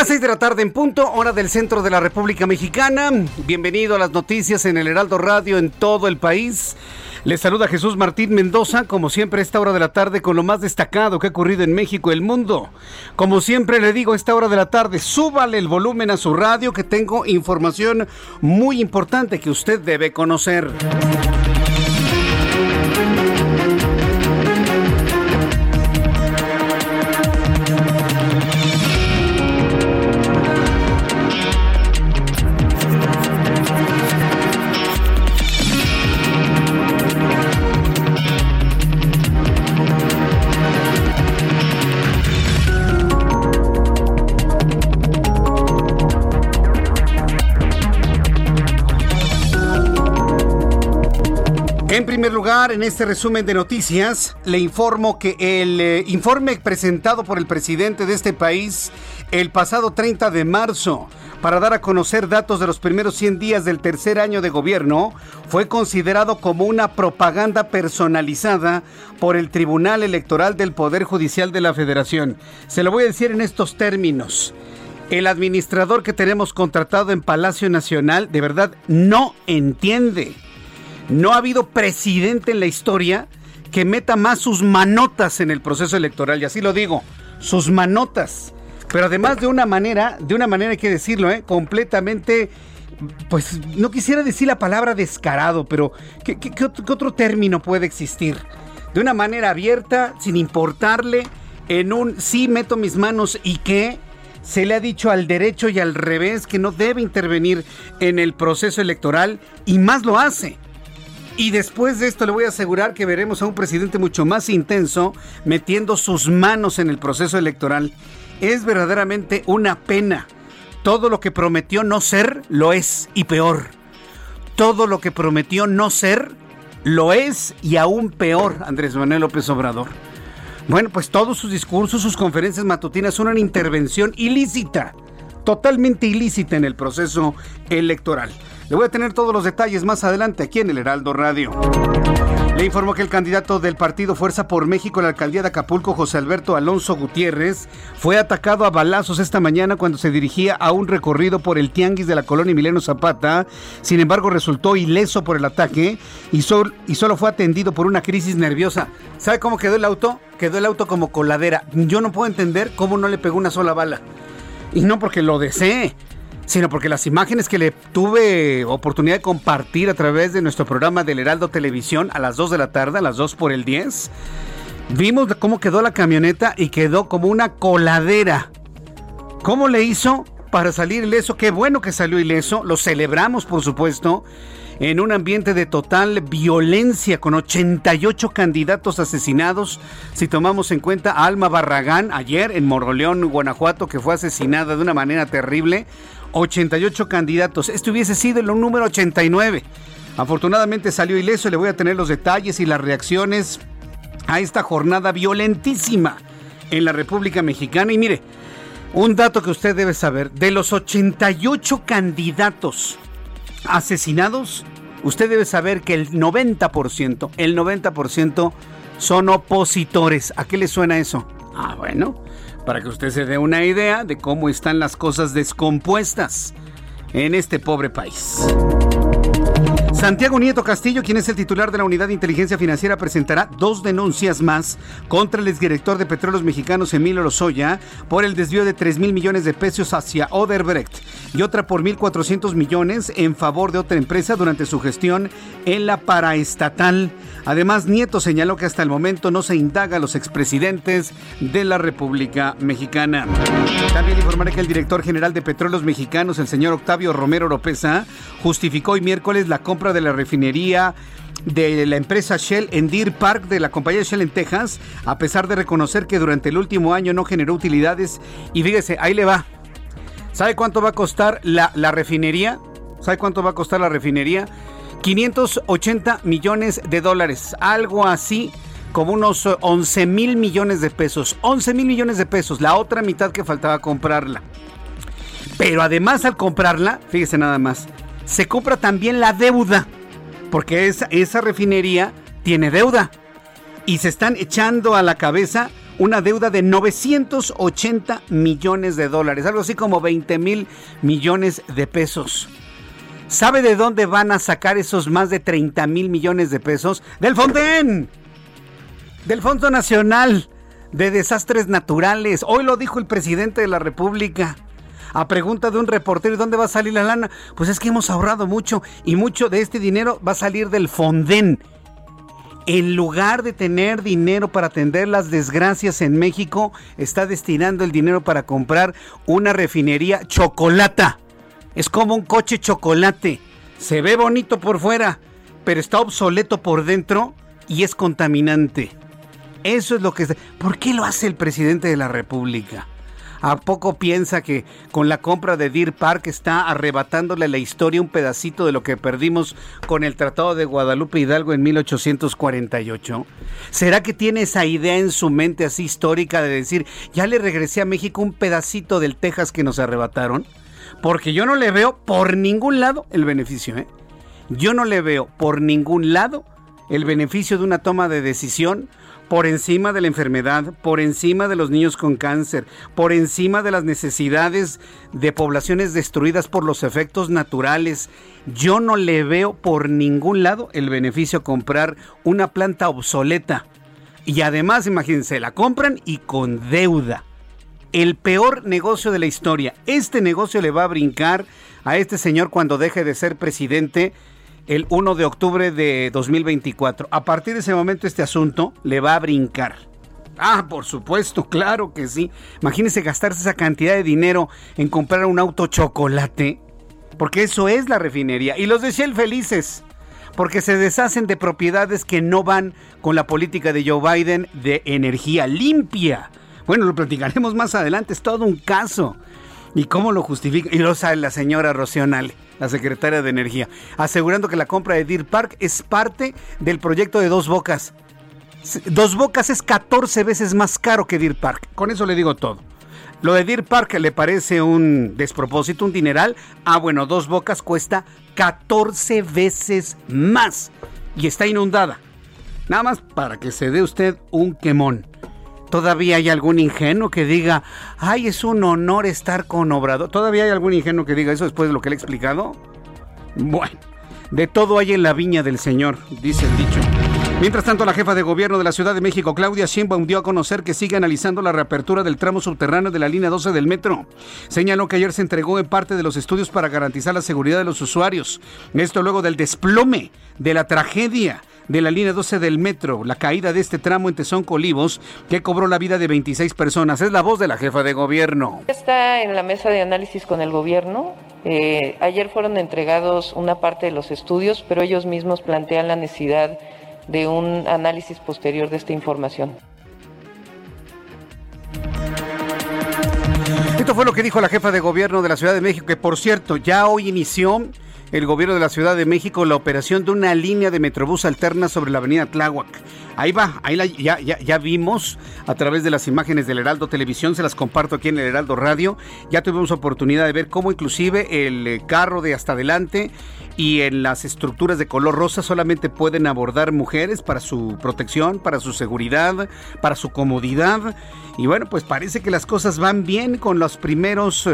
Las seis de la tarde en punto, hora del centro de la República Mexicana. Bienvenido a las noticias en el Heraldo Radio en todo el país. Les saluda Jesús Martín Mendoza, como siempre a esta hora de la tarde con lo más destacado que ha ocurrido en México y el mundo. Como siempre le digo a esta hora de la tarde, súbale el volumen a su radio que tengo información muy importante que usted debe conocer. Lugar, en este resumen de noticias, le informo que el eh, informe presentado por el presidente de este país el pasado 30 de marzo para dar a conocer datos de los primeros 100 días del tercer año de gobierno fue considerado como una propaganda personalizada por el Tribunal Electoral del Poder Judicial de la Federación. Se lo voy a decir en estos términos. El administrador que tenemos contratado en Palacio Nacional de verdad no entiende no ha habido presidente en la historia que meta más sus manotas en el proceso electoral, y así lo digo, sus manotas. Pero además de una manera, de una manera hay que decirlo, ¿eh? completamente, pues no quisiera decir la palabra descarado, pero ¿qué, qué otro término puede existir? De una manera abierta, sin importarle, en un sí meto mis manos y qué, se le ha dicho al derecho y al revés que no debe intervenir en el proceso electoral y más lo hace. Y después de esto le voy a asegurar que veremos a un presidente mucho más intenso metiendo sus manos en el proceso electoral. Es verdaderamente una pena. Todo lo que prometió no ser, lo es y peor. Todo lo que prometió no ser, lo es y aún peor, Andrés Manuel López Obrador. Bueno, pues todos sus discursos, sus conferencias matutinas son una intervención ilícita, totalmente ilícita en el proceso electoral. Le voy a tener todos los detalles más adelante aquí en el Heraldo Radio. Le informó que el candidato del partido Fuerza por México en la alcaldía de Acapulco, José Alberto Alonso Gutiérrez, fue atacado a balazos esta mañana cuando se dirigía a un recorrido por el tianguis de la colonia Emiliano Zapata. Sin embargo, resultó ileso por el ataque y, y solo fue atendido por una crisis nerviosa. ¿Sabe cómo quedó el auto? Quedó el auto como coladera. Yo no puedo entender cómo no le pegó una sola bala. Y no porque lo desee sino porque las imágenes que le tuve oportunidad de compartir a través de nuestro programa del Heraldo Televisión a las 2 de la tarde, a las 2 por el 10, vimos cómo quedó la camioneta y quedó como una coladera. ¿Cómo le hizo para salir ileso? Qué bueno que salió ileso, lo celebramos por supuesto en un ambiente de total violencia con 88 candidatos asesinados. Si tomamos en cuenta a Alma Barragán ayer en Moroleón, Guanajuato, que fue asesinada de una manera terrible. 88 candidatos. Este hubiese sido el número 89. Afortunadamente salió ileso le voy a tener los detalles y las reacciones a esta jornada violentísima en la República Mexicana. Y mire, un dato que usted debe saber, de los 88 candidatos asesinados, usted debe saber que el 90%, el 90% son opositores. ¿A qué le suena eso? Ah, bueno, para que usted se dé una idea de cómo están las cosas descompuestas en este pobre país. Santiago Nieto Castillo, quien es el titular de la Unidad de Inteligencia Financiera, presentará dos denuncias más contra el exdirector de Petróleos Mexicanos, Emilio Lozoya, por el desvío de 3 mil millones de pesos hacia Oderbrecht y otra por 1.400 millones en favor de otra empresa durante su gestión en la paraestatal. Además, Nieto señaló que hasta el momento no se indaga a los expresidentes de la República Mexicana. También informaré que el director general de Petróleos Mexicanos, el señor Octavio Romero Oropesa, justificó hoy miércoles la compra de la refinería de la empresa Shell en Deer Park de la compañía Shell en Texas, a pesar de reconocer que durante el último año no generó utilidades. Y fíjese, ahí le va. ¿Sabe cuánto va a costar la, la refinería? ¿Sabe cuánto va a costar la refinería? 580 millones de dólares, algo así como unos 11 mil millones de pesos. 11 mil millones de pesos, la otra mitad que faltaba comprarla. Pero además al comprarla, fíjese nada más, se compra también la deuda, porque esa, refinería tiene deuda. Y se están echando a la cabeza una deuda de 980 millones de dólares, algo así como 20 mil millones de pesos. ¿Sabe de dónde van a sacar esos más de 30 mil millones de pesos? Del Fonden, del Fondo Nacional de Desastres Naturales. Hoy lo dijo el presidente de la República. A pregunta de un reportero, ¿dónde va a salir la lana? Pues es que hemos ahorrado mucho y mucho de este dinero va a salir del Fonden. En lugar de tener dinero para atender las desgracias en México, está destinando el dinero para comprar una refinería chocolata. Es como un coche chocolate. Se ve bonito por fuera, pero está obsoleto por dentro y es contaminante. Eso es lo que... ¿Por qué lo hace el presidente de la República? ¿A poco piensa que con la compra de Deer Park está arrebatándole la historia un pedacito de lo que perdimos con el Tratado de Guadalupe Hidalgo en 1848? ¿Será que tiene esa idea en su mente así histórica de decir, ya le regresé a México un pedacito del Texas que nos arrebataron? Porque yo no le veo por ningún lado el beneficio. ¿eh? Yo no le veo por ningún lado el beneficio de una toma de decisión por encima de la enfermedad, por encima de los niños con cáncer, por encima de las necesidades de poblaciones destruidas por los efectos naturales. Yo no le veo por ningún lado el beneficio comprar una planta obsoleta. Y además, imagínense, la compran y con deuda el peor negocio de la historia. Este negocio le va a brincar a este señor cuando deje de ser presidente el 1 de octubre de 2024. A partir de ese momento este asunto le va a brincar. Ah, por supuesto, claro que sí. Imagínese gastarse esa cantidad de dinero en comprar un auto chocolate, porque eso es la refinería. Y los de Shell felices, porque se deshacen de propiedades que no van con la política de Joe Biden de energía limpia. Bueno, lo platicaremos más adelante, es todo un caso. ¿Y cómo lo justifica? Y lo sabe la señora Rocional, la secretaria de Energía, asegurando que la compra de Deer Park es parte del proyecto de Dos Bocas. Dos Bocas es 14 veces más caro que Deer Park. Con eso le digo todo. Lo de Deer Park le parece un despropósito, un dineral. Ah, bueno, Dos Bocas cuesta 14 veces más y está inundada. Nada más para que se dé usted un quemón. Todavía hay algún ingenuo que diga, ay, es un honor estar con Obrador. ¿Todavía hay algún ingenuo que diga eso después de lo que le he explicado? Bueno, de todo hay en la viña del Señor, dice el dicho. Mientras tanto, la jefa de gobierno de la Ciudad de México, Claudia Sheinbaum, dio a conocer que sigue analizando la reapertura del tramo subterráneo de la línea 12 del metro. Señaló que ayer se entregó en parte de los estudios para garantizar la seguridad de los usuarios. Esto luego del desplome de la tragedia de la línea 12 del metro, la caída de este tramo en Tezonco Olivos, que cobró la vida de 26 personas. Es la voz de la jefa de gobierno. Está en la mesa de análisis con el gobierno. Eh, ayer fueron entregados una parte de los estudios, pero ellos mismos plantean la necesidad de un análisis posterior de esta información. Esto fue lo que dijo la jefa de gobierno de la Ciudad de México, que por cierto ya hoy inició el gobierno de la Ciudad de México la operación de una línea de Metrobús alterna sobre la avenida Tláhuac. Ahí va, ahí ya, ya, vimos a través de las imágenes del Heraldo Televisión, se las comparto aquí en el Heraldo Radio. Ya tuvimos oportunidad de ver cómo inclusive el eh, carro de hasta adelante y en las estructuras de color rosa solamente pueden abordar mujeres para su protección, para su seguridad, para su comodidad. Y bueno, pues parece que las cosas van bien con los primeros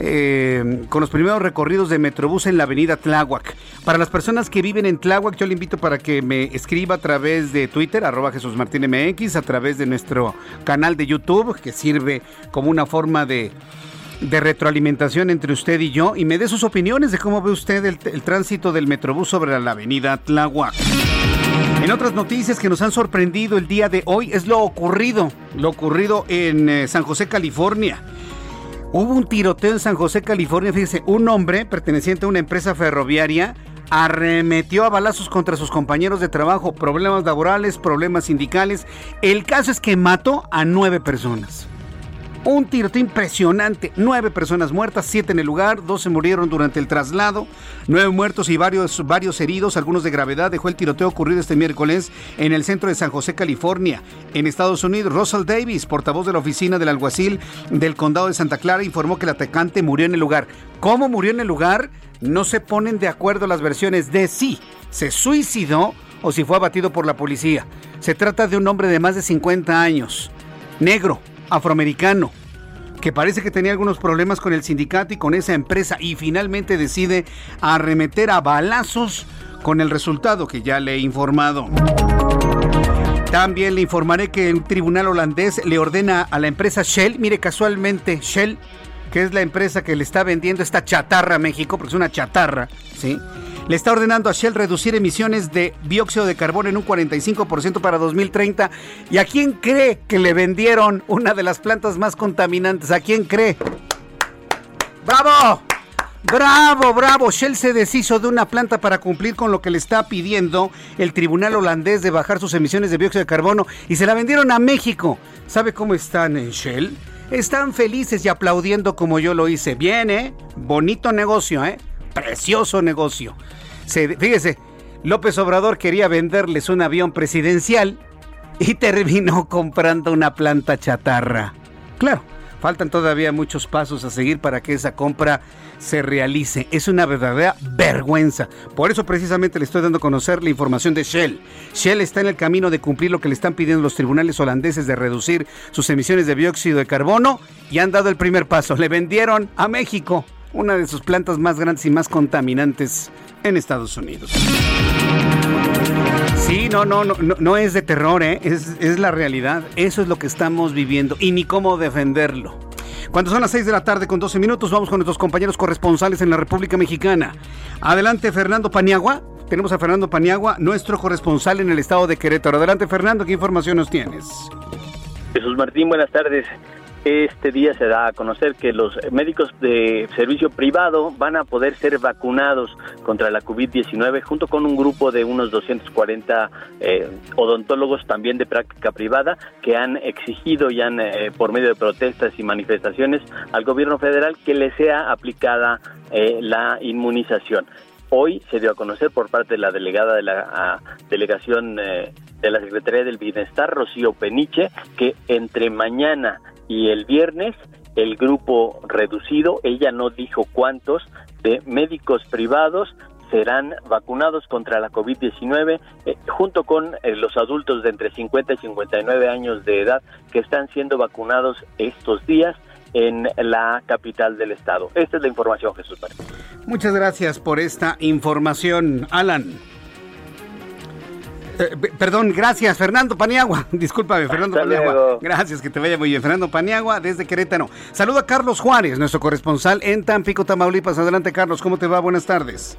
eh, con los primeros recorridos de Metrobús en la avenida Tláhuac. Para las personas que viven en Tláhuac, yo le invito para que me escriba a través de Twitter, arroba Jesús Martín MX, a través de nuestro canal de YouTube, que sirve como una forma de, retroalimentación entre usted y yo, y me dé sus opiniones de cómo ve usted el, tránsito del Metrobús sobre la avenida Tláhuac. En otras noticias que nos han sorprendido el día de hoy es lo ocurrido, lo ocurrido en eh, San José, California. Hubo un tiroteo en San José, California. Fíjese, un hombre perteneciente a una empresa ferroviaria arremetió a balazos contra sus compañeros de trabajo. Problemas laborales, problemas sindicales. El caso es que mató a nueve personas. Un tiroteo impresionante. Nueve personas muertas, siete en el lugar, dos se murieron durante el traslado, nueve muertos y varios, varios heridos, algunos de gravedad. Dejó el tiroteo ocurrido este miércoles en el centro de San José, California, en Estados Unidos. Russell Davis, portavoz de la oficina del alguacil del condado de Santa Clara, informó que el atacante murió en el lugar. ¿Cómo murió en el lugar? No se ponen de acuerdo las versiones de si se suicidó o si fue abatido por la policía. Se trata de un hombre de más de 50 años, negro, afroamericano, que parece que tenía algunos problemas con el sindicato y con esa empresa y finalmente decide arremeter a balazos con el resultado que ya le he informado. También le informaré que el tribunal holandés le ordena a la empresa Shell, mire casualmente Shell, que es la empresa que le está vendiendo esta chatarra a México, porque es una chatarra, ¿sí? Le está ordenando a Shell reducir emisiones de dióxido de carbono en un 45% para 2030. ¿Y a quién cree que le vendieron una de las plantas más contaminantes? ¿A quién cree? ¡Bravo! Bravo, bravo. Shell se deshizo de una planta para cumplir con lo que le está pidiendo el tribunal holandés de bajar sus emisiones de dióxido de carbono y se la vendieron a México. ¿Sabe cómo están en Shell? Están felices y aplaudiendo como yo lo hice. Bien, ¿eh? Bonito negocio, ¿eh? Precioso negocio fíjese, López Obrador quería venderles un avión presidencial y terminó comprando una planta chatarra. Claro, faltan todavía muchos pasos a seguir para que esa compra se realice. Es una verdadera vergüenza. Por eso precisamente le estoy dando a conocer la información de Shell. Shell está en el camino de cumplir lo que le están pidiendo los tribunales holandeses de reducir sus emisiones de dióxido de carbono y han dado el primer paso. Le vendieron a México una de sus plantas más grandes y más contaminantes en Estados Unidos. Sí, no, no, no, no, es de terror, ¿eh? es, es la realidad. Eso es lo que estamos viviendo y ni cómo defenderlo. Cuando son las 6 de la tarde con 12 minutos, vamos con nuestros compañeros corresponsales en la República Mexicana. Adelante, Fernando Paniagua. Tenemos a Fernando Paniagua, nuestro corresponsal en el estado de Querétaro. Adelante, Fernando, ¿qué información nos tienes? Jesús Martín, buenas tardes. Este día se da a conocer que los médicos de servicio privado van a poder ser vacunados contra la COVID-19 junto con un grupo de unos 240 eh, odontólogos también de práctica privada que han exigido y han, eh, por medio de protestas y manifestaciones al gobierno federal que le sea aplicada eh, la inmunización. Hoy se dio a conocer por parte de la delegada de la delegación de la Secretaría del Bienestar, Rocío Peniche, que entre mañana y el viernes el grupo reducido, ella no dijo cuántos, de médicos privados serán vacunados contra la COVID-19 eh, junto con eh, los adultos de entre 50 y 59 años de edad que están siendo vacunados estos días en la capital del estado. Esta es la información, Jesús María. Muchas gracias por esta información, Alan. Eh, perdón, gracias, Fernando Paniagua. Discúlpame, Fernando Paniagua. Gracias, que te vaya muy bien. Fernando Paniagua, desde Querétaro. Saludo a Carlos Juárez, nuestro corresponsal en Tampico, Tamaulipas. Adelante, Carlos, ¿cómo te va? Buenas tardes.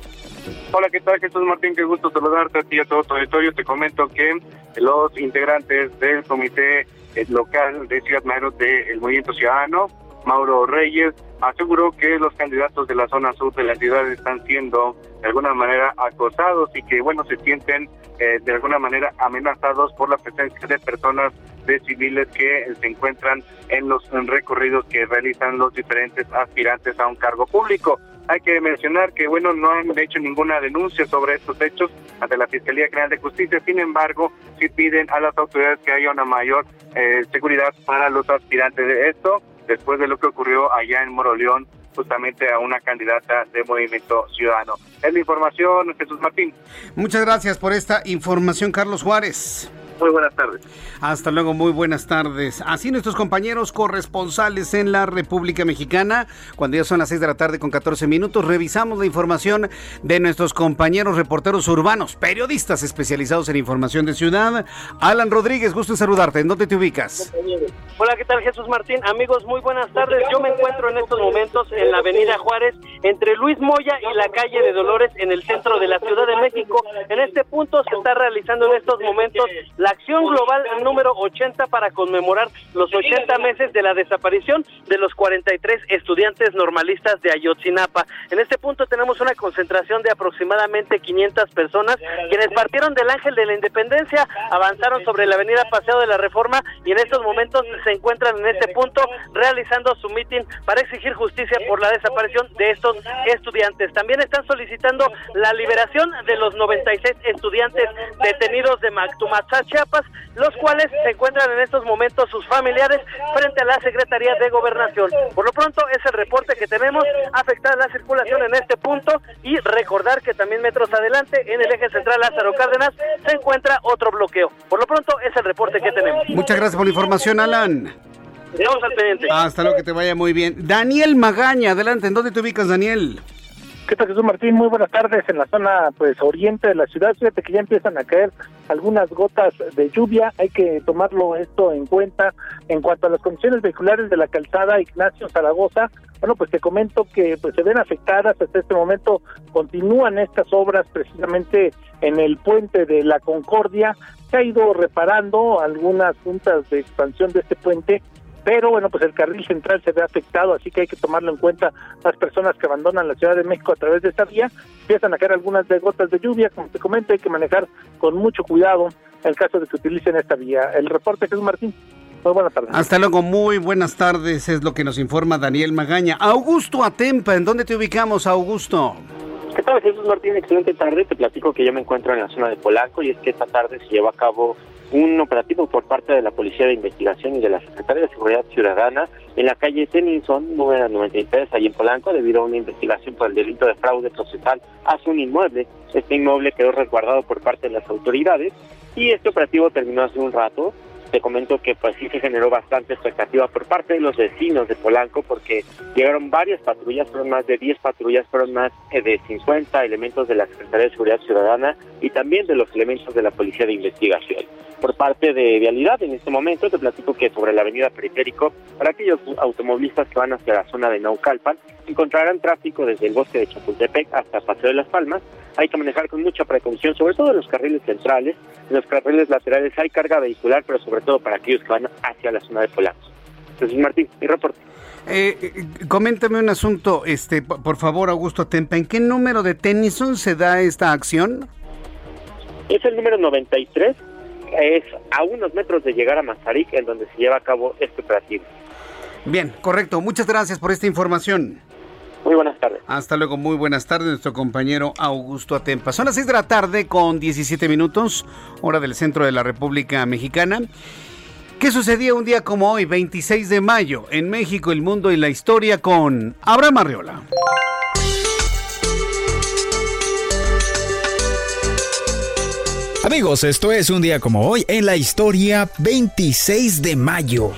Hola, ¿qué tal? Jesús Martín, qué gusto saludarte a ti y a todo tu auditorio. Te comento que los integrantes del comité local de Ciudad Madero del Movimiento Ciudadano Mauro Reyes, aseguró que los candidatos de la zona sur de la ciudad están siendo de alguna manera acosados y que, bueno, se sienten eh, de alguna manera amenazados por la presencia de personas de civiles que se encuentran en los recorridos que realizan los diferentes aspirantes a un cargo público. Hay que mencionar que, bueno, no han hecho ninguna denuncia sobre estos hechos ante la Fiscalía General de Justicia. Sin embargo, sí piden a las autoridades que haya una mayor eh, seguridad para los aspirantes de esto, después de lo que ocurrió allá en Moroleón, justamente a una candidata de Movimiento Ciudadano. Es la información, Jesús Martín. Muchas gracias por esta información, Carlos Juárez. Muy buenas tardes. Hasta luego, muy buenas tardes. Así nuestros compañeros corresponsales en la República Mexicana, cuando ya son las 6 de la tarde con 14 minutos, revisamos la información de nuestros compañeros reporteros urbanos, periodistas especializados en información de ciudad. Alan Rodríguez, gusto en saludarte. ¿En dónde te ubicas? Hola, ¿qué tal Jesús Martín? Amigos, muy buenas tardes. Yo me encuentro en estos momentos en la Avenida Juárez, entre Luis Moya y la calle de Dolores, en el centro de la Ciudad de México. En este punto se está realizando en estos momentos la acción global número 80 para conmemorar los 80 meses de la desaparición de los 43 estudiantes normalistas de Ayotzinapa. En este punto tenemos una concentración de aproximadamente 500 personas quienes partieron del Ángel de la Independencia, avanzaron sobre la avenida Paseo de la Reforma y en estos momentos se encuentran en este punto realizando su mitin para exigir justicia por la desaparición de estos estudiantes. También están solicitando la liberación de los 96 estudiantes detenidos de Los cuales se encuentran en estos momentos sus familiares frente a la Secretaría de Gobernación. Por lo pronto es el reporte que tenemos, afectada la circulación en este punto y recordar que también metros adelante en el eje central Lázaro Cárdenas se encuentra otro bloqueo. Por lo pronto es el reporte que tenemos. Muchas gracias por la información, Alan. Vamos al pendiente. Hasta luego, que te vaya muy bien. Daniel Magaña, adelante, ¿en dónde te ubicas, Daniel? ¿Qué tal, Jesús Martín? Muy buenas tardes. En la zona pues oriente de la ciudad, fíjate que ya empiezan a caer algunas gotas de lluvia. Hay que tomarlo esto en cuenta. En cuanto a las condiciones vehiculares de la calzada Ignacio Zaragoza, bueno, pues te comento que pues se ven afectadas hasta este momento. Continúan estas obras precisamente en el puente de la Concordia. Se ha ido reparando algunas juntas de expansión de este puente pero bueno, pues el carril central se ve afectado, así que hay que tomarlo en cuenta las personas que abandonan la Ciudad de México a través de esta vía, empiezan a caer algunas de gotas de lluvia, como te comento, hay que manejar con mucho cuidado en caso de que utilicen esta vía. El reporte Jesús Martín. Muy buenas tardes. Hasta luego, muy buenas tardes, es lo que nos informa Daniel Magaña. Augusto Atempa, ¿en dónde te ubicamos, Augusto? ¿Qué tal, Jesús Martín? Excelente tarde. Te platico que yo me encuentro en la zona de Polanco y es que esta tarde se lleva a cabo un operativo por parte de la Policía de Investigación y de la Secretaría de Seguridad Ciudadana en la calle Tennyson, número 93, allí en Polanco, debido a una investigación por el delito de fraude procesal hacia un inmueble. Este inmueble quedó resguardado por parte de las autoridades y este operativo terminó hace un rato te comento que pues sí se generó bastante expectativa por parte de los vecinos de Polanco porque llegaron varias patrullas, fueron más de 10 patrullas, fueron más de 50 elementos de la Secretaría de Seguridad Ciudadana y también de los elementos de la Policía de Investigación. Por parte de Vialidad, en este momento te platico que sobre la avenida Periférico, para aquellos automovilistas que van hacia la zona de Naucalpan, encontrarán tráfico desde el bosque de Chapultepec hasta Paseo de las Palmas. Hay que manejar con mucha precaución, sobre todo en los carriles centrales, en los carriles laterales hay carga vehicular, pero sobre todo para aquellos que van hacia la zona de Polanco. Jesús Martín, mi reporte. Eh, eh, coméntame un asunto, este, por favor, Augusto Tempa, ¿en qué número de Tennyson se da esta acción? Es el número 93, es a unos metros de llegar a Mazarik, en donde se lleva a cabo este operativo. Bien, correcto. Muchas gracias por esta información. Muy buenas tardes. Hasta luego, muy buenas tardes, nuestro compañero Augusto Atempa. Son las 6 de la tarde con 17 minutos, hora del centro de la República Mexicana. ¿Qué sucedía un día como hoy, 26 de mayo, en México, el mundo y la historia con Abraham Arriola? Amigos, esto es un día como hoy en la historia 26 de mayo.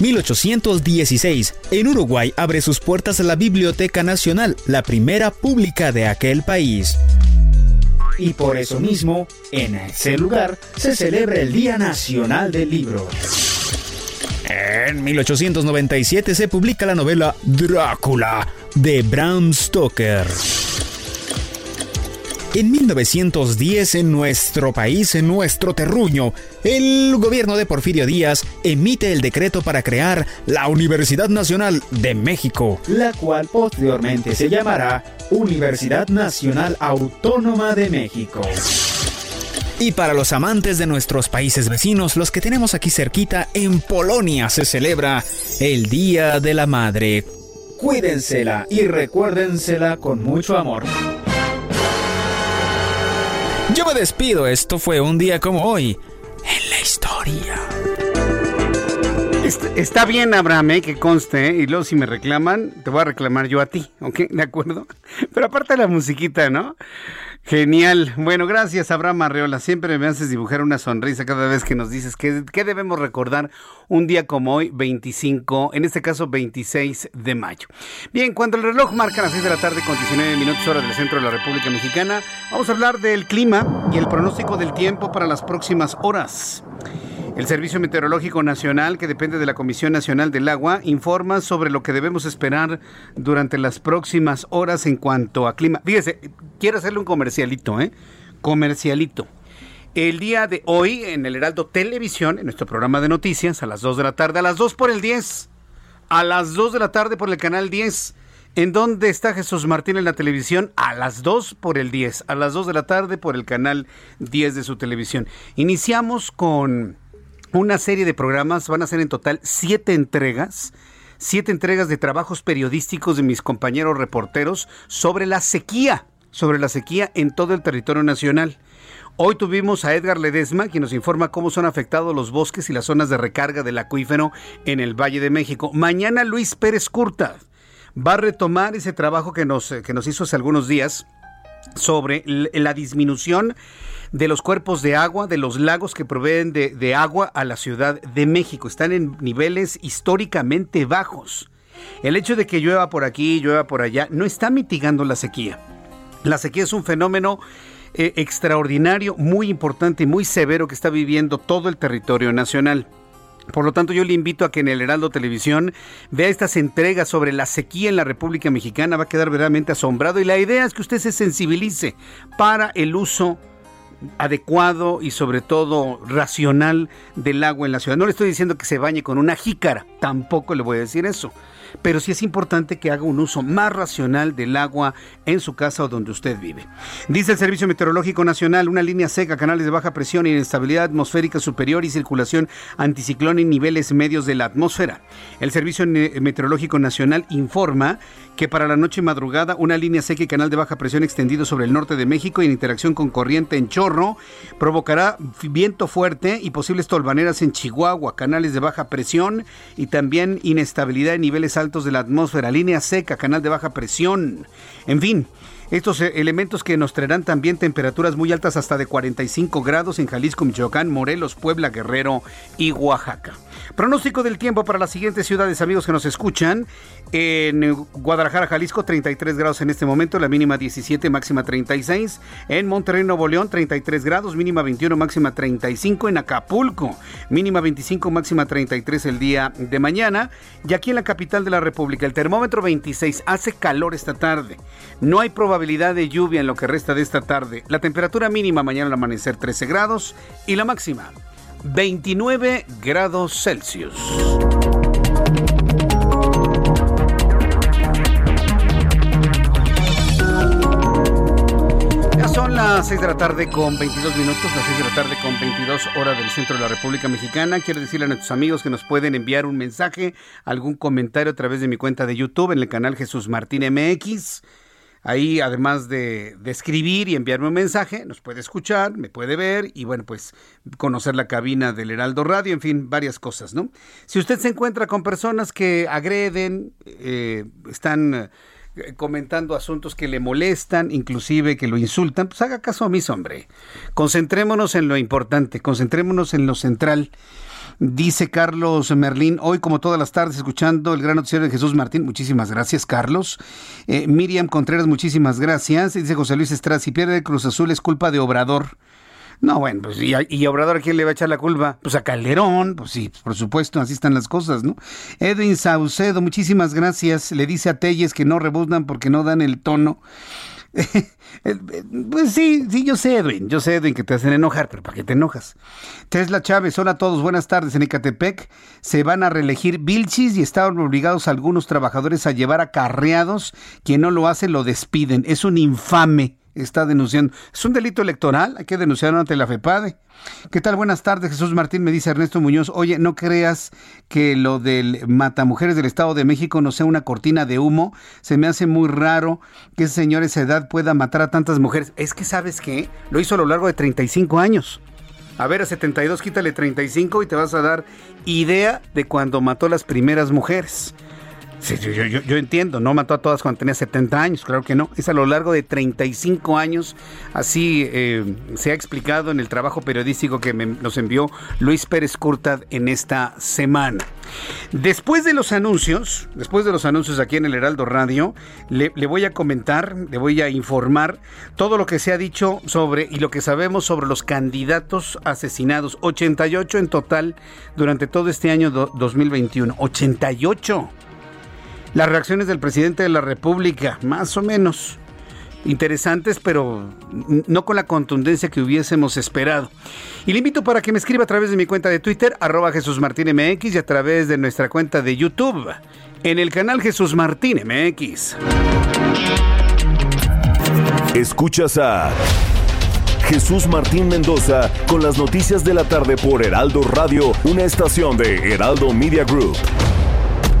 1816. En Uruguay abre sus puertas la Biblioteca Nacional, la primera pública de aquel país. Y por eso mismo, en ese lugar se celebra el Día Nacional del Libro. En 1897 se publica la novela Drácula de Bram Stoker. En 1910, en nuestro país, en nuestro terruño, el gobierno de Porfirio Díaz emite el decreto para crear la Universidad Nacional de México, la cual posteriormente se llamará Universidad Nacional Autónoma de México. Y para los amantes de nuestros países vecinos, los que tenemos aquí cerquita, en Polonia se celebra el Día de la Madre, cuídensela y recuérdensela con mucho amor. Yo me despido, esto fue un día como hoy en la historia. Está, bien, Abraham, eh, que conste, eh, y luego si me reclaman, te voy a reclamar yo a ti, ¿ok? ¿De acuerdo? Pero aparte de la musiquita, ¿no? Genial. Bueno, gracias, Abraham Arreola. Siempre me haces dibujar una sonrisa cada vez que nos dices que, debemos recordar un día como hoy, 25, en este caso 26 de mayo. Bien, cuando el reloj marca las 6 de la tarde con 19 minutos hora del centro de la República Mexicana, vamos a hablar del clima y el pronóstico del tiempo para las próximas horas. El Servicio Meteorológico Nacional, que depende de la Comisión Nacional del Agua, informa sobre lo que debemos esperar durante las próximas horas en cuanto a clima. Fíjese, quiero hacerle un comercialito, ¿eh? Comercialito. El día de hoy en el Heraldo Televisión, en nuestro programa de noticias, a las 2 de la tarde, a las 2 por el 10, a las 2 de la tarde por el canal 10. ¿En dónde está Jesús Martín en la televisión? A las 2 por el 10, a las 2 de la tarde por el canal 10 de su televisión. Iniciamos con una serie de programas, van a ser en total siete entregas, siete entregas de trabajos periodísticos de mis compañeros reporteros sobre la sequía, sobre la sequía en todo el territorio nacional. Hoy tuvimos a Edgar Ledesma, quien nos informa cómo son afectados los bosques y las zonas de recarga del acuífero en el Valle de México. Mañana Luis Pérez Curta va a retomar ese trabajo que nos, que nos hizo hace algunos días sobre la disminución de los cuerpos de agua, de los lagos que proveen de, agua a la Ciudad de México. Están en niveles históricamente bajos. El hecho de que llueva por aquí, llueva por allá, no está mitigando la sequía. La sequía es un fenómeno eh, extraordinario, muy importante y muy severo que está viviendo todo el territorio nacional. Por lo tanto, yo le invito a que en el Heraldo Televisión vea estas entregas sobre la sequía en la República Mexicana. Va a quedar verdaderamente asombrado y la idea es que usted se sensibilice para el uso adecuado y sobre todo racional del agua en la ciudad. No le estoy diciendo que se bañe con una jícara, tampoco le voy a decir eso pero sí es importante que haga un uso más racional del agua en su casa o donde usted vive. Dice el Servicio Meteorológico Nacional, una línea seca, canales de baja presión, inestabilidad atmosférica superior y circulación anticiclón en niveles medios de la atmósfera. El Servicio Meteorológico Nacional informa que para la noche y madrugada una línea seca y canal de baja presión extendido sobre el norte de México y en interacción con corriente en chorro provocará viento fuerte y posibles tolvaneras en Chihuahua, canales de baja presión y también inestabilidad en niveles altos de la atmósfera, línea seca, canal de baja presión. En fin, estos eh, elementos que nos traerán también temperaturas muy altas hasta de 45 grados en Jalisco, Michoacán, Morelos, Puebla, Guerrero y Oaxaca. Pronóstico del tiempo para las siguientes ciudades, amigos que nos escuchan. En Guadalajara, Jalisco, 33 grados en este momento, la mínima 17, máxima 36. En Monterrey, Nuevo León, 33 grados, mínima 21, máxima 35. En Acapulco, mínima 25, máxima 33 el día de mañana. Y aquí en la capital de la República, el termómetro 26, hace calor esta tarde. No hay probabilidad de lluvia en lo que resta de esta tarde. La temperatura mínima mañana al amanecer 13 grados y la máxima 29 grados Celsius. Ya son las 6 de la tarde con 22 minutos, las 6 de la tarde con 22 horas del centro de la República Mexicana. Quiero decirle a nuestros amigos que nos pueden enviar un mensaje, algún comentario a través de mi cuenta de YouTube en el canal Jesús Martín MX. Ahí, además de, escribir y enviarme un mensaje, nos puede escuchar, me puede ver y, bueno, pues conocer la cabina del Heraldo Radio, en fin, varias cosas, ¿no? Si usted se encuentra con personas que agreden, eh, están eh, comentando asuntos que le molestan, inclusive que lo insultan, pues haga caso a mí, hombre. Concentrémonos en lo importante, concentrémonos en lo central. Dice Carlos Merlín, hoy como todas las tardes escuchando el gran noticiero de Jesús Martín. Muchísimas gracias, Carlos. Eh, Miriam Contreras, muchísimas gracias. Dice José Luis Estrada, si pierde Cruz Azul es culpa de Obrador. No, bueno, pues y, y, Obrador a quién le va a echar la culpa? Pues a Calderón, pues sí, por supuesto, así están las cosas, ¿no? Edwin Saucedo, muchísimas gracias. Le dice a Telles que no rebuznan porque no dan el tono. Pues sí, sí, yo sé, Edwin, yo sé, Edwin, que te hacen enojar, pero ¿para qué te enojas? Tesla Chávez, hola a todos, buenas tardes. En Ecatepec se van a reelegir Vilchis y estaban obligados algunos trabajadores a llevar acarreados. Quien no lo hace lo despiden. Es un infame está denunciando. Es un delito electoral, hay que denunciarlo ante la FEPADE. ¿Qué tal? Buenas tardes, Jesús Martín, me dice Ernesto Muñoz. Oye, no creas que lo del Matamujeres del Estado de México no sea una cortina de humo. Se me hace muy raro que ese señor esa edad pueda matar a tantas mujeres. Es que, ¿sabes qué? Lo hizo a lo largo de 35 años. A ver, a 72 quítale 35 y te vas a dar idea de cuando mató a las primeras mujeres. Sí, yo, yo, yo, entiendo, no mató a todas cuando tenía 70 años, claro que no. Es a lo largo de 35 años, así eh, se ha explicado en el trabajo periodístico que nos envió Luis Pérez Curtad en esta semana. Después de los anuncios, después de los anuncios aquí en el Heraldo Radio, le, le, voy a comentar, le voy a informar todo lo que se ha dicho sobre y lo que sabemos sobre los candidatos asesinados. 88 en total durante todo este año 2021. 88 las reacciones del presidente de la República, más o menos interesantes, pero no con la contundencia que hubiésemos esperado. Y le invito para que me escriba a través de mi cuenta de Twitter, arroba Jesús Martín MX, y a través de nuestra cuenta de YouTube, en el canal Jesús Martín MX. Escuchas a Jesús Martín Mendoza con las noticias de la tarde por Heraldo Radio, una estación de Heraldo Media Group.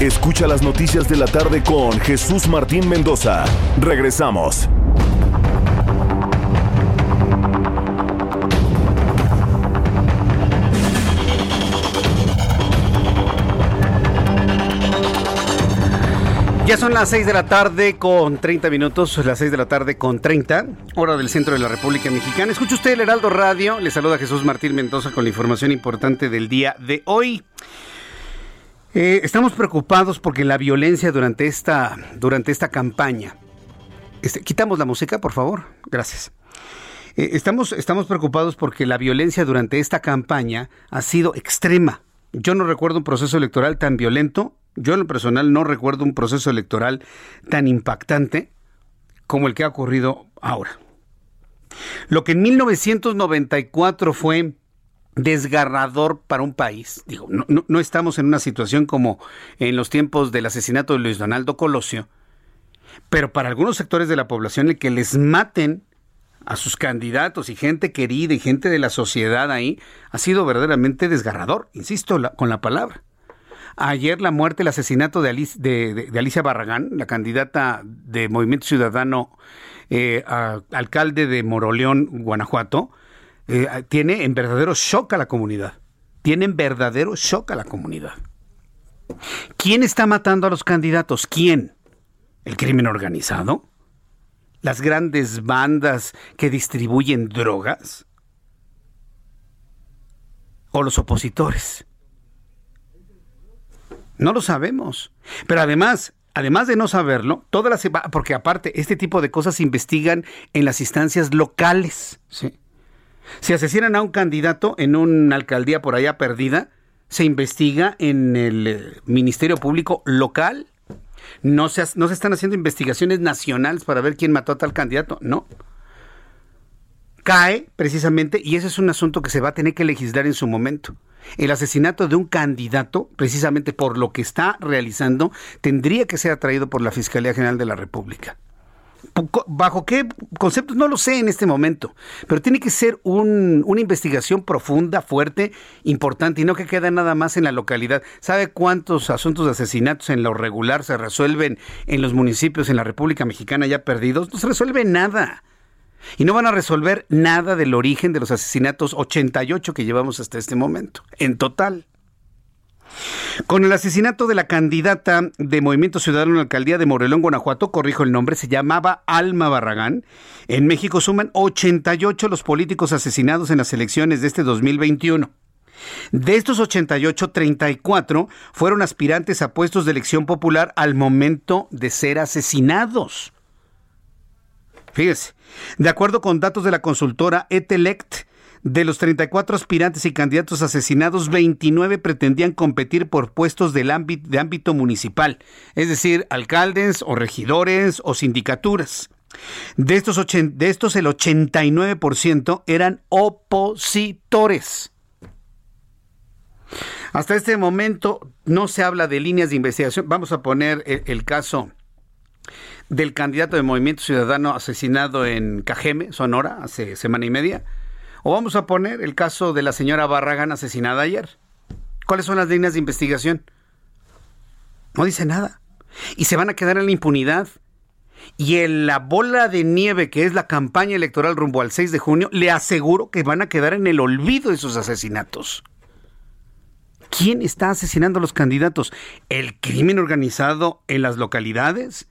Escucha las noticias de la tarde con Jesús Martín Mendoza. Regresamos. Ya son las 6 de la tarde con 30 minutos, las 6 de la tarde con 30, hora del centro de la República Mexicana. Escucha usted el Heraldo Radio, le saluda Jesús Martín Mendoza con la información importante del día de hoy. Eh, estamos preocupados porque la violencia durante esta, durante esta campaña. Este, quitamos la música, por favor. Gracias. Eh, estamos, estamos preocupados porque la violencia durante esta campaña ha sido extrema. Yo no recuerdo un proceso electoral tan violento. Yo en lo personal no recuerdo un proceso electoral tan impactante como el que ha ocurrido ahora. Lo que en 1994 fue desgarrador para un país. Digo, no, no, estamos en una situación como en los tiempos del asesinato de Luis Donaldo Colosio, pero para algunos sectores de la población el que les maten a sus candidatos y gente querida y gente de la sociedad ahí ha sido verdaderamente desgarrador, insisto con la palabra. Ayer la muerte, el asesinato de, Alicia Barragán, la candidata de Movimiento Ciudadano, eh, alcalde de Moroleón, Guanajuato, eh, tiene en verdadero shock a la comunidad. Tiene en verdadero shock a la comunidad. ¿Quién está matando a los candidatos? ¿Quién? ¿El crimen organizado? ¿Las grandes bandas que distribuyen drogas? ¿O los opositores? No lo sabemos. Pero además, además de no saberlo, todas las porque aparte este tipo de cosas se investigan en las instancias locales, ¿sí? Si asesinan a un candidato en una alcaldía por allá perdida, se investiga en el eh, Ministerio Público local. No se, no se están haciendo investigaciones nacionales para ver quién mató a tal candidato, no. Cae precisamente, y ese es un asunto que se va a tener que legislar en su momento. El asesinato de un candidato, precisamente por lo que está realizando, tendría que ser atraído por la Fiscalía General de la República. ¿Bajo qué conceptos? No lo sé en este momento, pero tiene que ser una investigación profunda, fuerte, importante y no que quede nada más en la localidad. ¿Sabe cuántos asuntos de asesinatos en lo regular se resuelven en los municipios en la República Mexicana ya perdidos? No se resuelve nada. Y no van a resolver nada del origen de los asesinatos 88 que llevamos hasta este momento, en total. Con el asesinato de la candidata de Movimiento Ciudadano en la alcaldía de Morelón, Guanajuato, corrijo el nombre, se llamaba Alma Barragán. En México suman 88 los políticos asesinados en las elecciones de este 2021. De estos 88, 34 fueron aspirantes a puestos de elección popular al momento de ser asesinados. Fíjese, de acuerdo con datos de la consultora Etelect, de los 34 aspirantes y candidatos asesinados, 29 pretendían competir por puestos del ámbito, de ámbito municipal, es decir, alcaldes o regidores o sindicaturas. De estos, de estos el 89% eran opositores. Hasta este momento no se habla de líneas de investigación. Vamos a poner el, caso del candidato de Movimiento Ciudadano asesinado en Cajeme, Sonora, hace semana y media. O vamos a poner el caso de la señora Barragán asesinada ayer. ¿Cuáles son las líneas de investigación? No dice nada. Y se van a quedar en la impunidad. Y en la bola de nieve que es la campaña electoral rumbo al 6 de junio, le aseguro que van a quedar en el olvido esos asesinatos. ¿Quién está asesinando a los candidatos? ¿El crimen organizado en las localidades?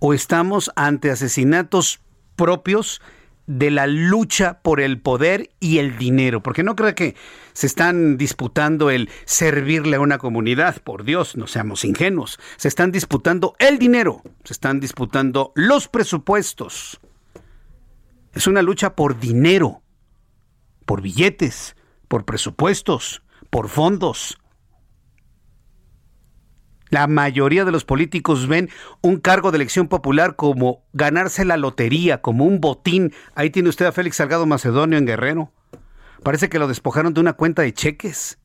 ¿O estamos ante asesinatos propios de la lucha por el poder y el dinero? Porque no creo que se están disputando el servirle a una comunidad. Por Dios, no seamos ingenuos. Se están disputando el dinero. Se están disputando los presupuestos. Es una lucha por dinero, por billetes, por presupuestos por fondos. La mayoría de los políticos ven un cargo de elección popular como ganarse la lotería, como un botín. Ahí tiene usted a Félix Salgado Macedonio en Guerrero. Parece que lo despojaron de una cuenta de cheques.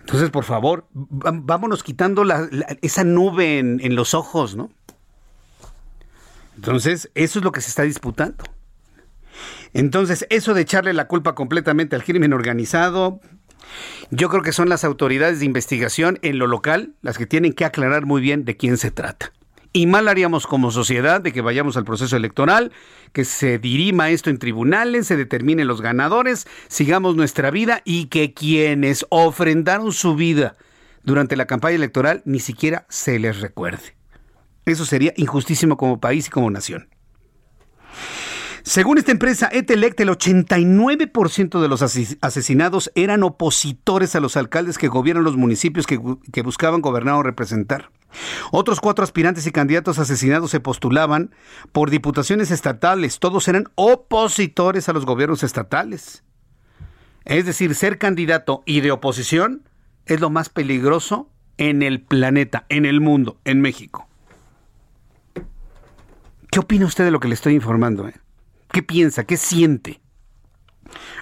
Entonces, por favor, vámonos quitando esa nube en, en los ojos, ¿no? Entonces, eso es lo que se está disputando. Entonces, eso de echarle la culpa completamente al crimen organizado, yo creo que son las autoridades de investigación en lo local las que tienen que aclarar muy bien de quién se trata. Y mal haríamos como sociedad de que vayamos al proceso electoral, que se dirima esto en tribunales, se determinen los ganadores, sigamos nuestra vida y que quienes ofrendaron su vida durante la campaña electoral ni siquiera se les recuerde. Eso sería injustísimo como país y como nación. Según esta empresa Etelect, el 89% de los asesinados eran opositores a los alcaldes que gobiernan los municipios que, buscaban gobernar o representar. Otros cuatro aspirantes y candidatos asesinados se postulaban por diputaciones estatales. Todos eran opositores a los gobiernos estatales. Es decir, ser candidato y de oposición es lo más peligroso en el planeta, en el mundo, en México. ¿Qué opina usted de lo que le estoy informando? Eh? ¿Qué piensa? ¿Qué siente?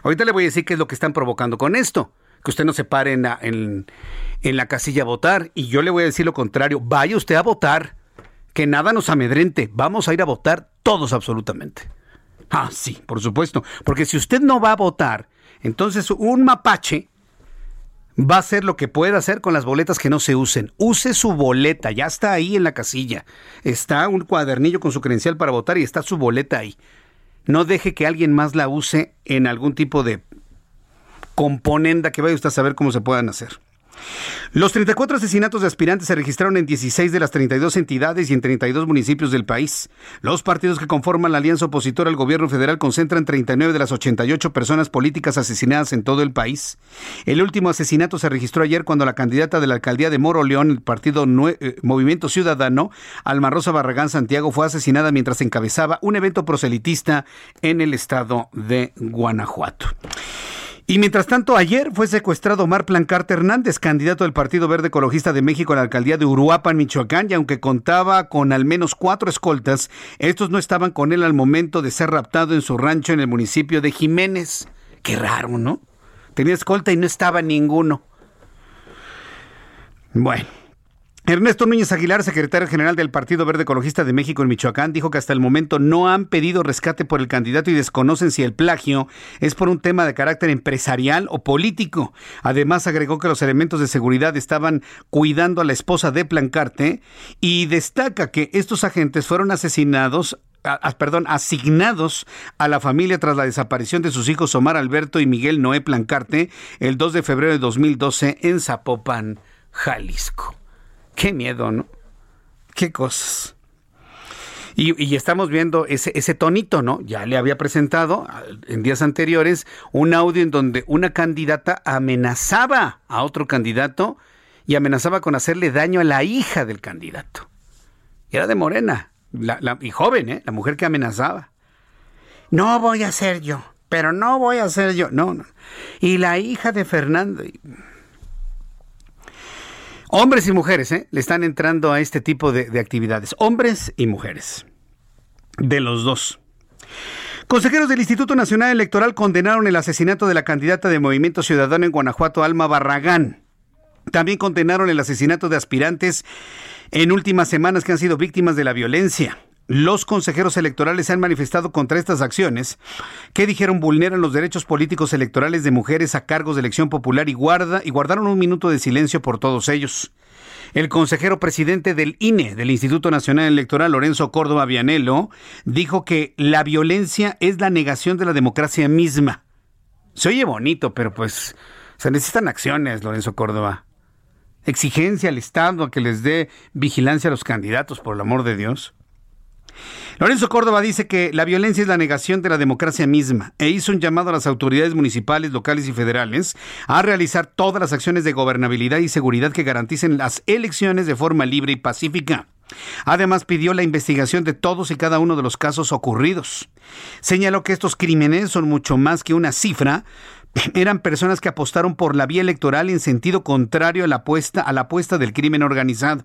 Ahorita le voy a decir qué es lo que están provocando con esto. Que usted no se pare en la, en, la casilla a votar. Y yo le voy a decir lo contrario. Vaya usted a votar. Que nada nos amedrente. Vamos a ir a votar todos absolutamente. Ah, sí, por supuesto. Porque si usted no va a votar, entonces un mapache va a hacer lo que pueda hacer con las boletas que no se usen. Use su boleta, ya está ahí en la casilla. Está un cuadernillo con su credencial para votar y está su boleta ahí no deje que alguien más la use en algún tipo de componenda que vaya usted a saber cómo se puedan hacer. Los 34 asesinatos de aspirantes se registraron en 16 de las 32 entidades y en 32 municipios del país. Los partidos que conforman la alianza opositora al gobierno federal concentran 39 de las 88 personas políticas asesinadas en todo el país. El último asesinato se registró ayer cuando la candidata de la alcaldía de Moro León, el partido eh, Movimiento Ciudadano, Alma Rosa Barragán Santiago, fue asesinada mientras encabezaba un evento proselitista en el estado de Guanajuato. Y mientras tanto, ayer fue secuestrado Omar Plancarte Hernández, candidato del Partido Verde Ecologista de México a la alcaldía de Uruapan, Michoacán, y aunque contaba con al menos cuatro escoltas, estos no estaban con él al momento de ser raptado en su rancho en el municipio de Jiménez. Qué raro, ¿no? Tenía escolta y no estaba ninguno. Bueno. Ernesto Núñez Aguilar, secretario general del Partido Verde Ecologista de México en Michoacán, dijo que hasta el momento no han pedido rescate por el candidato y desconocen si el plagio es por un tema de carácter empresarial o político. Además, agregó que los elementos de seguridad estaban cuidando a la esposa de Plancarte y destaca que estos agentes fueron asesinados perdón, asignados a la familia tras la desaparición de sus hijos Omar Alberto y Miguel Noé Plancarte el 2 de febrero de 2012 en Zapopan, Jalisco. Qué miedo, ¿no? Qué cosas. Y, estamos viendo ese, tonito, ¿no? Ya le había presentado en días anteriores un audio en donde una candidata amenazaba a otro candidato y amenazaba con hacerle daño a la hija del candidato. Era de Morena. y joven, ¿eh? La mujer que amenazaba. No voy a ser yo, pero no voy a ser yo. No, no. Y la hija de Fernando. Hombres y mujeres, ¿eh? Le están entrando a este tipo de, de actividades. Hombres y mujeres. De los dos. Consejeros del Instituto Nacional Electoral condenaron el asesinato de la candidata de Movimiento Ciudadano en Guanajuato, Alma Barragán. También condenaron el asesinato de aspirantes en últimas semanas que han sido víctimas de la violencia. Los consejeros electorales se han manifestado contra estas acciones que dijeron vulneran los derechos políticos electorales de mujeres a cargos de elección popular y guarda y guardaron un minuto de silencio por todos ellos. El consejero presidente del INE, del Instituto Nacional Electoral, Lorenzo Córdoba Vianello, dijo que la violencia es la negación de la democracia misma. Se oye bonito, pero pues se necesitan acciones, Lorenzo Córdoba. Exigencia al Estado a que les dé vigilancia a los candidatos, por el amor de Dios. Lorenzo Córdoba dice que la violencia es la negación de la democracia misma e hizo un llamado a las autoridades municipales, locales y federales a realizar todas las acciones de gobernabilidad y seguridad que garanticen las elecciones de forma libre y pacífica. Además, pidió la investigación de todos y cada uno de los casos ocurridos. Señaló que estos crímenes son mucho más que una cifra, eran personas que apostaron por la vía electoral en sentido contrario a la apuesta, a la apuesta del crimen organizado.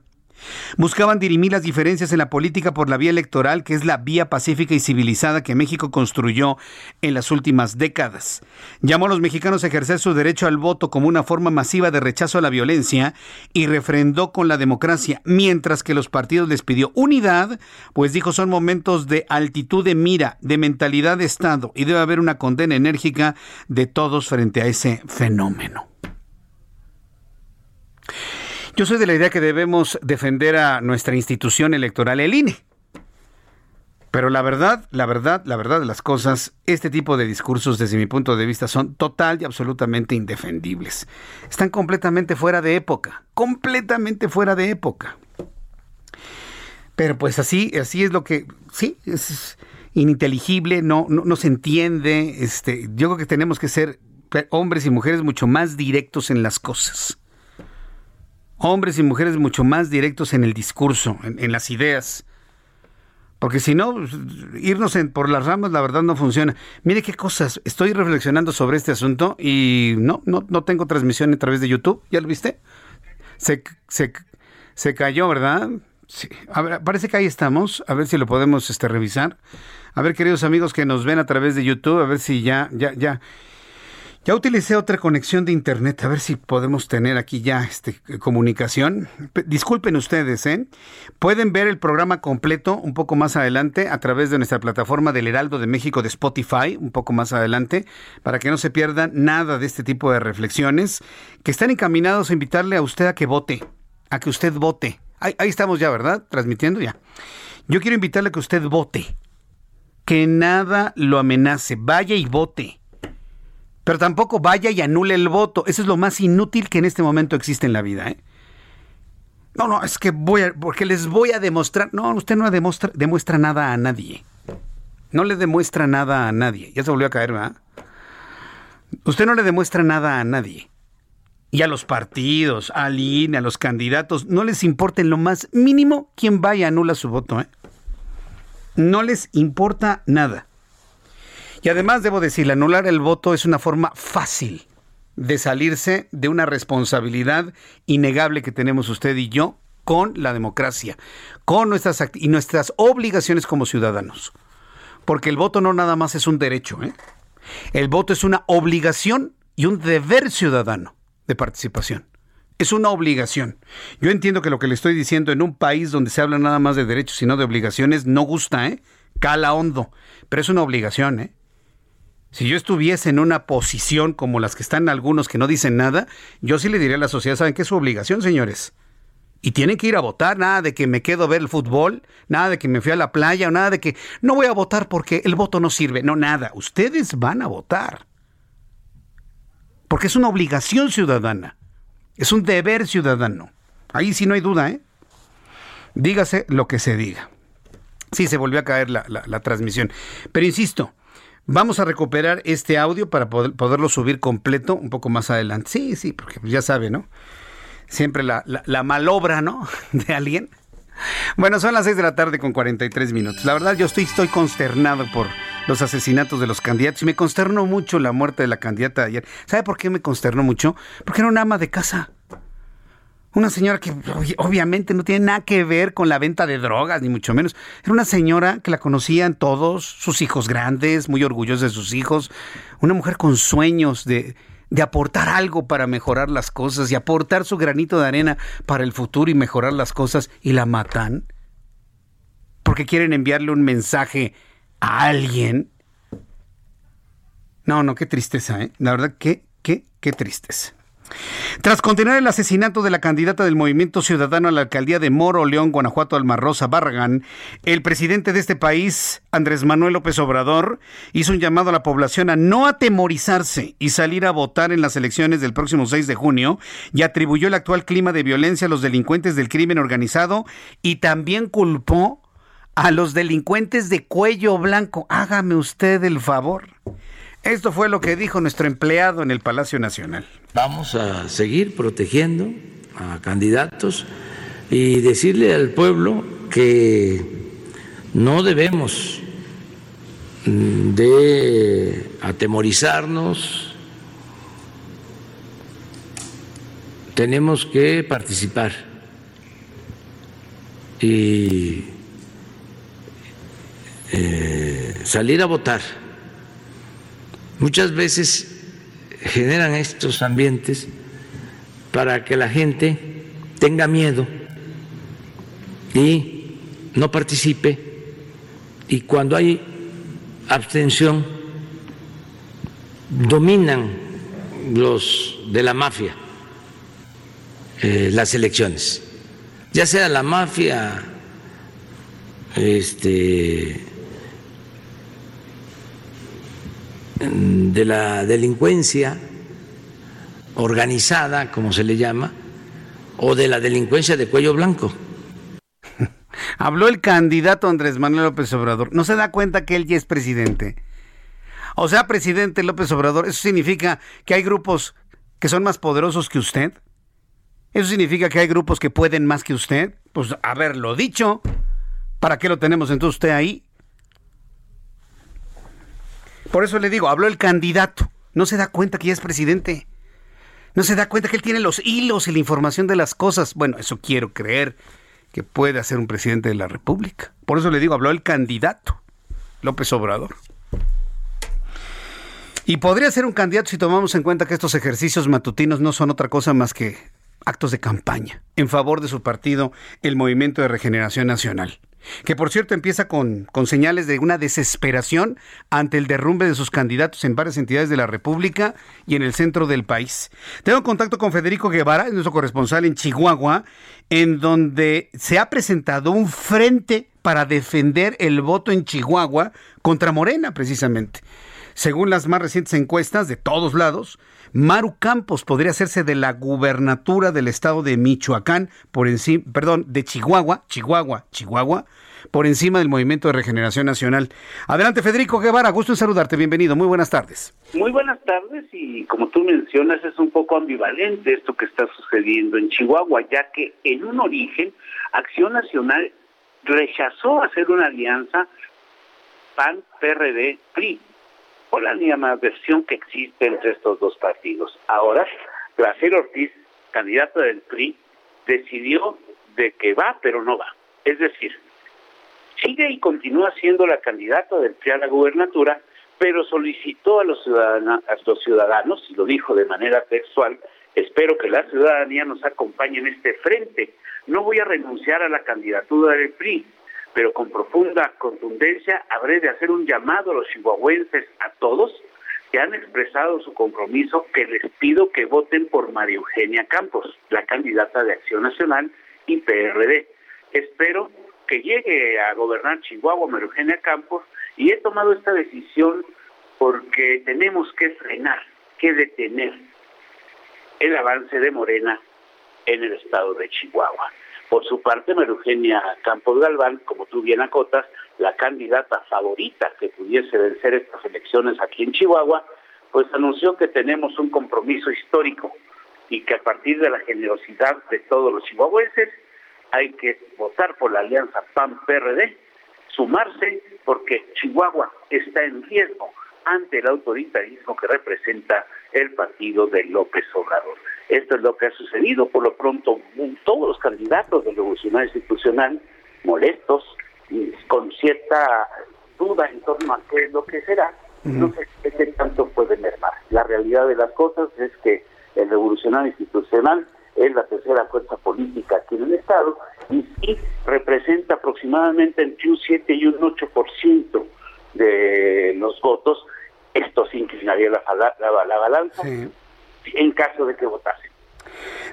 Buscaban dirimir las diferencias en la política por la vía electoral, que es la vía pacífica y civilizada que México construyó en las últimas décadas. Llamó a los mexicanos a ejercer su derecho al voto como una forma masiva de rechazo a la violencia y refrendó con la democracia, mientras que los partidos les pidió unidad, pues dijo son momentos de altitud de mira, de mentalidad de Estado y debe haber una condena enérgica de todos frente a ese fenómeno. Yo soy de la idea que debemos defender a nuestra institución electoral, el INE. Pero la verdad, la verdad, la verdad de las cosas, este tipo de discursos desde mi punto de vista son total y absolutamente indefendibles. Están completamente fuera de época, completamente fuera de época. Pero pues así, así es lo que, sí, es ininteligible, no, no, no se entiende. Este, yo creo que tenemos que ser hombres y mujeres mucho más directos en las cosas hombres y mujeres mucho más directos en el discurso, en, las ideas. Porque si no, pues, irnos por las ramas, la verdad no funciona. Mire qué cosas. Estoy reflexionando sobre este asunto y no, no, no tengo transmisión a través de YouTube. ¿Ya lo viste? Se, se, se cayó, ¿verdad? Sí. Parece que ahí estamos. A ver si lo podemos este, revisar. A ver, queridos amigos que nos ven a través de YouTube, a ver si ya, ya, ya. Ya utilicé otra conexión de internet, a ver si podemos tener aquí ya este, comunicación. Disculpen ustedes, ¿eh? Pueden ver el programa completo un poco más adelante a través de nuestra plataforma del Heraldo de México de Spotify, un poco más adelante, para que no se pierdan nada de este tipo de reflexiones que están encaminados a invitarle a usted a que vote, a que usted vote. Ahí, ahí estamos ya, ¿verdad? Transmitiendo ya. Yo quiero invitarle a que usted vote, que nada lo amenace, vaya y vote pero tampoco vaya y anule el voto. Eso es lo más inútil que en este momento existe en la vida. ¿eh? No, no, es que voy a, porque les voy a demostrar. No, usted no demuestra, demuestra nada a nadie. No le demuestra nada a nadie. Ya se volvió a caer, ¿verdad? Usted no le demuestra nada a nadie. Y a los partidos, al INE, a los candidatos, no les importa en lo más mínimo quién vaya anula su voto. ¿eh? No les importa nada. Y además debo decir, anular el voto es una forma fácil de salirse de una responsabilidad innegable que tenemos usted y yo con la democracia, con nuestras y nuestras obligaciones como ciudadanos. Porque el voto no nada más es un derecho, ¿eh? El voto es una obligación y un deber ciudadano de participación. Es una obligación. Yo entiendo que lo que le estoy diciendo en un país donde se habla nada más de derechos y no de obligaciones no gusta, ¿eh? Cala hondo. Pero es una obligación, ¿eh? Si yo estuviese en una posición como las que están algunos que no dicen nada, yo sí le diría a la sociedad, ¿saben qué es su obligación, señores? Y tienen que ir a votar, nada de que me quedo a ver el fútbol, nada de que me fui a la playa, nada de que no voy a votar porque el voto no sirve. No, nada. Ustedes van a votar. Porque es una obligación ciudadana. Es un deber ciudadano. Ahí sí no hay duda, ¿eh? Dígase lo que se diga. Sí, se volvió a caer la, la transmisión. Pero insisto, Vamos a recuperar este audio para poderlo subir completo un poco más adelante. Sí, sí, porque ya sabe, ¿no? Siempre la, la, malobra, ¿no? De alguien. Bueno, son las 6 de la tarde con 43 minutos. La verdad, yo estoy, estoy consternado por los asesinatos de los candidatos y me consternó mucho la muerte de la candidata de ayer. ¿Sabe por qué me consternó mucho? Porque era una ama de casa. Una señora que obviamente no tiene nada que ver con la venta de drogas, ni mucho menos. Era una señora que la conocían todos, sus hijos grandes, muy orgullosos de sus hijos. Una mujer con sueños de, de aportar algo para mejorar las cosas y aportar su granito de arena para el futuro y mejorar las cosas. Y la matan porque quieren enviarle un mensaje a alguien. No, no, qué tristeza, ¿eh? La verdad, qué, qué, qué tristeza. Tras continuar el asesinato de la candidata del Movimiento Ciudadano a la alcaldía de Moro, León, Guanajuato, Alma Rosa, Barragán, el presidente de este país, Andrés Manuel López Obrador, hizo un llamado a la población a no atemorizarse y salir a votar en las elecciones del próximo 6 de junio y atribuyó el actual clima de violencia a los delincuentes del crimen organizado y también culpó a los delincuentes de cuello blanco. Hágame usted el favor. Esto fue lo que dijo nuestro empleado en el Palacio Nacional. Vamos a seguir protegiendo a candidatos y decirle al pueblo que no debemos de atemorizarnos, tenemos que participar. Y eh, salir a votar. Muchas veces generan estos ambientes para que la gente tenga miedo y no participe. Y cuando hay abstención dominan los de la mafia eh, las elecciones, ya sea la mafia este, de la delincuencia organizada, como se le llama, o de la delincuencia de cuello blanco. Habló el candidato Andrés Manuel López Obrador. ¿No se da cuenta que él ya es presidente? O sea, presidente López Obrador, ¿eso significa que hay grupos que son más poderosos que usted? ¿Eso significa que hay grupos que pueden más que usted? Pues haberlo dicho. ¿Para qué lo tenemos entonces usted ahí? Por eso le digo, habló el candidato. No se da cuenta que ya es presidente. No se da cuenta que él tiene los hilos y la información de las cosas. Bueno, eso quiero creer que puede hacer un presidente de la República. Por eso le digo, habló el candidato, López Obrador. Y podría ser un candidato si tomamos en cuenta que estos ejercicios matutinos no son otra cosa más que actos de campaña en favor de su partido, el Movimiento de Regeneración Nacional que por cierto empieza con, con, señales de una desesperación ante el derrumbe de sus candidatos en varias entidades de la República y en el centro del país. Tengo contacto con Federico Guevara, nuestro corresponsal en Chihuahua, en donde se ha presentado un frente para defender el voto en Chihuahua contra Morena, precisamente. Según las más recientes encuestas de todos lados, Maru Campos podría hacerse de la gubernatura del estado de Michoacán por encima, perdón, de Chihuahua, Chihuahua, Chihuahua, por encima del Movimiento de Regeneración Nacional. Adelante, Federico Guevara, gusto en saludarte, bienvenido, muy buenas tardes. Muy buenas tardes y como tú mencionas es un poco ambivalente esto que está sucediendo en Chihuahua, ya que en un origen Acción Nacional rechazó hacer una alianza PAN, O la misma versión que existe entre estos dos partidos. Ahora, Graciela Ortiz, candidata del PRI, decidió de que va, pero no va. Es decir, sigue y continúa siendo la candidata del PRI a la gubernatura, pero solicitó a los, a los ciudadanos, y lo dijo de manera textual, espero que la ciudadanía nos acompañe en este frente. No voy a renunciar a la candidatura del PRI, pero con profunda contundencia habré de hacer un llamado a los chihuahuenses, a todos, que han expresado su compromiso, que les pido que voten por María Eugenia Campos, la candidata de Acción Nacional y PRD. Espero que llegue a gobernar Chihuahua María Eugenia Campos y he tomado esta decisión porque tenemos que frenar, que detener el avance de Morena en el estado de Chihuahua. Por su parte, María Eugenia Campos Galván, como tú bien acotas, la candidata favorita que pudiese vencer estas elecciones aquí en Chihuahua, pues anunció que tenemos un compromiso histórico y que a partir de la generosidad de todos los chihuahuenses hay que votar por la alianza PAN-PRD, sumarse porque Chihuahua está en riesgo ante el autoritarismo que representa el partido de López Obrador. Esto es lo que ha sucedido. Por lo pronto, todos los candidatos del revolucionario institucional molestos, y con cierta duda en torno a qué es lo que será, no sé qué tanto puede mermar. La realidad de las cosas es que el revolucionario institucional es la tercera fuerza política aquí en el Estado y sí representa aproximadamente entre un 7 y un 8% de los votos. Esto sí inclinaría la, la, la balanza en caso de que votase.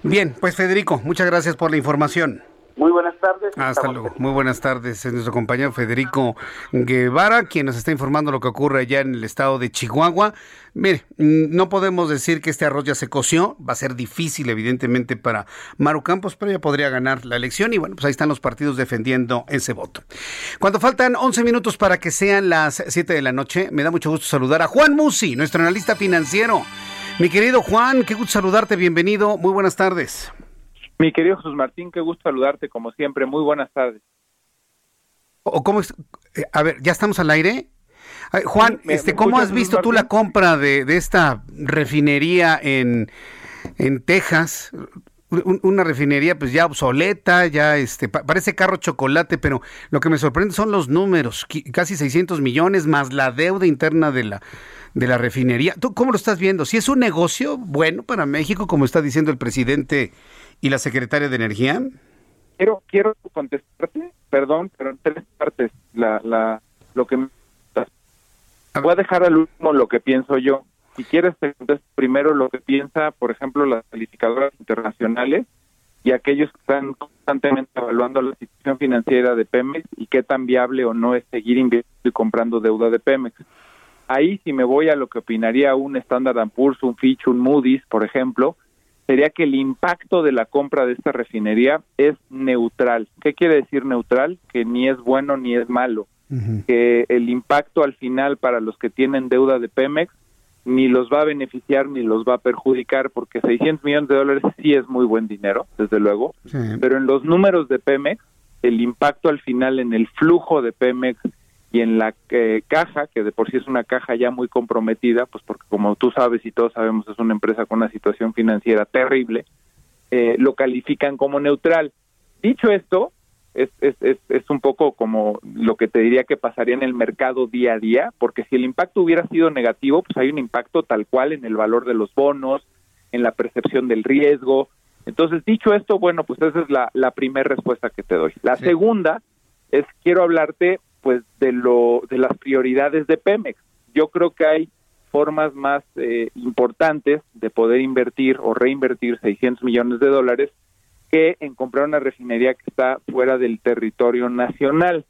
Bien, pues Federico, muchas gracias por la información. Muy buenas tardes. Hasta luego. Muy buenas tardes. Es nuestro compañero Federico Guevara, quien nos está informando lo que ocurre allá en el estado de Chihuahua. Mire, mm, no podemos decir que este arroz ya se coció. Va a ser difícil, evidentemente, para Maru Campos, pero ya podría ganar la elección. Y bueno, pues ahí están los partidos defendiendo ese voto. Cuando faltan 11 minutos para que sean las 7 de la noche, me da mucho gusto saludar a Juan Musi, nuestro analista financiero. Mi querido Juan, qué gusto saludarte. Bienvenido. Muy buenas tardes. Mi querido Jesús Martín, qué gusto saludarte como siempre. Muy buenas tardes. ¿O cómo es? Eh, a ver, ¿ya estamos al aire? Juan, este, ¿cómo has visto tú la compra de, esta refinería en, en Texas? una refinería pues ya obsoleta, ya este parece carro chocolate, pero lo que me sorprende son los números, casi 600 millones más la deuda interna de la de la refinería. ¿Tú cómo lo estás viendo? Si es un negocio bueno para México, como está diciendo el presidente ¿Y la secretaria de Energía? Quiero, quiero contestarte, perdón, pero en tres partes. La, la, lo que voy a dejar al último lo que pienso yo. Si quieres, te contesto primero lo que piensa, por ejemplo, las calificadoras internacionales y aquellos que están constantemente evaluando la situación financiera de Pemex y qué tan viable o no es seguir invirtiendo y comprando deuda de Pemex. Ahí, si me voy a lo que opinaría un Standard Poor's, un Fitch, un Moody's, por ejemplo, sería que el impacto de la compra de esta refinería es neutral. ¿Qué quiere decir neutral? Que ni es bueno ni es malo. Que el impacto al final para los que tienen deuda de Pemex ni los va a beneficiar ni los va a perjudicar porque 600 millones de dólares sí es muy buen dinero, desde luego, pero en los números de Pemex, el impacto al final en el flujo de Pemex y en la eh, caja, que de por sí es una caja ya muy comprometida, pues porque como tú sabes y todos sabemos es una empresa con una situación financiera terrible, eh, lo califican como neutral. Dicho esto, es, es, es, es, un poco como lo que te diría que pasaría en el mercado día a día, porque si el impacto hubiera sido negativo, pues hay un impacto tal cual en el valor de los bonos, en la percepción del riesgo. Entonces, dicho esto, bueno, pues esa es la, la primera respuesta que te doy. La segunda es, quiero hablarte pues de lo de las prioridades de Pemex. Yo creo que hay formas más eh, importantes de poder invertir o reinvertir 600 millones de dólares que en comprar una refinería que está fuera del territorio nacional.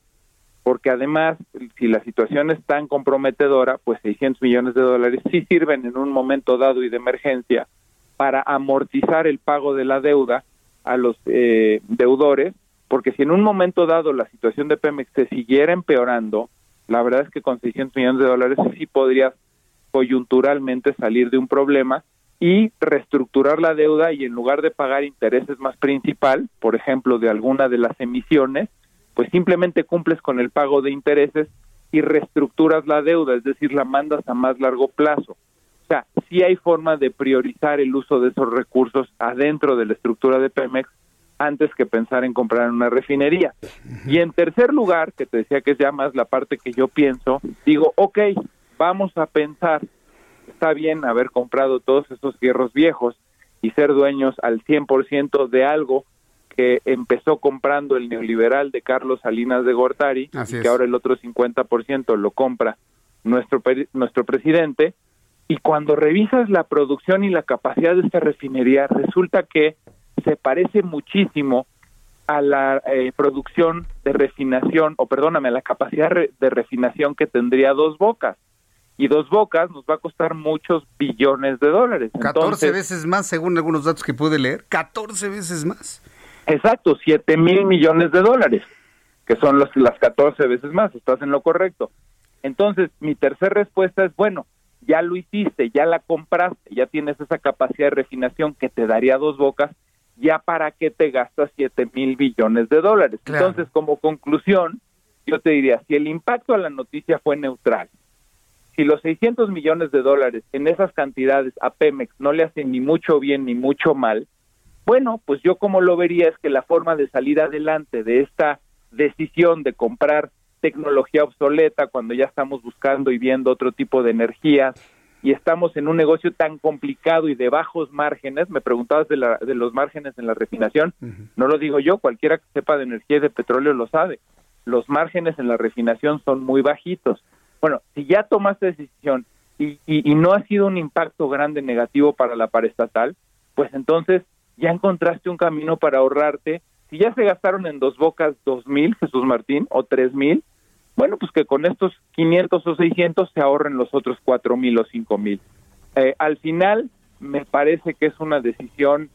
Porque además, si la situación es tan comprometedora, pues 600 millones de dólares sí sirven en un momento dado y de emergencia para amortizar el pago de la deuda a los eh, deudores porque si en un momento dado la situación de Pemex se siguiera empeorando, la verdad es que con 600 millones de dólares sí podrías coyunturalmente salir de un problema y reestructurar la deuda y en lugar de pagar intereses más principal, por ejemplo, de alguna de las emisiones, pues simplemente cumples con el pago de intereses y reestructuras la deuda, es decir, la mandas a más largo plazo. O sea, sí hay forma de priorizar el uso de esos recursos adentro de la estructura de Pemex antes que pensar en comprar una refinería. Y en tercer lugar, que te decía que es ya más la parte que yo pienso, digo, ok, vamos a pensar, está bien haber comprado todos esos hierros viejos y ser dueños al 100% de algo que empezó comprando el neoliberal de Carlos Salinas de Gortari y que ahora el otro 50% lo compra nuestro nuestro presidente y cuando revisas la producción y la capacidad de esta refinería resulta que se parece muchísimo a la eh, producción de refinación, o perdóname, a la capacidad de refinación que tendría Dos Bocas. Y Dos Bocas nos va a costar muchos billones de dólares. 14 veces más, según algunos datos que pude leer. 14 veces más. Exacto, 7 mil millones de dólares, que son los, las 14 veces más. Estás en lo correcto. Entonces, mi tercera respuesta es, bueno, ya lo hiciste, ya la compraste, ya tienes esa capacidad de refinación que te daría Dos Bocas, ya para qué te gastas 7 mil billones de dólares. Entonces, como conclusión, yo te diría, si el impacto a la noticia fue neutral, si los 600 millones de dólares en esas cantidades a Pemex no le hacen ni mucho bien ni mucho mal, bueno, pues yo como lo vería es que la forma de salir adelante de esta decisión de comprar tecnología obsoleta cuando ya estamos buscando y viendo otro tipo de energías y estamos en un negocio tan complicado y de bajos márgenes, me preguntabas de, la, de los márgenes en la refinación, no lo digo yo, cualquiera que sepa de energía y de petróleo lo sabe, los márgenes en la refinación son muy bajitos. Bueno, si ya tomaste decisión y, y, no ha sido un impacto grande negativo para la paraestatal, pues entonces ya encontraste un camino para ahorrarte. Si ya se gastaron en dos bocas dos mil, Jesús Martín, o tres mil, bueno, pues que con estos 500 o 600 se ahorren los otros cuatro mil o cinco mil. Eh, al final, me parece que es una decisión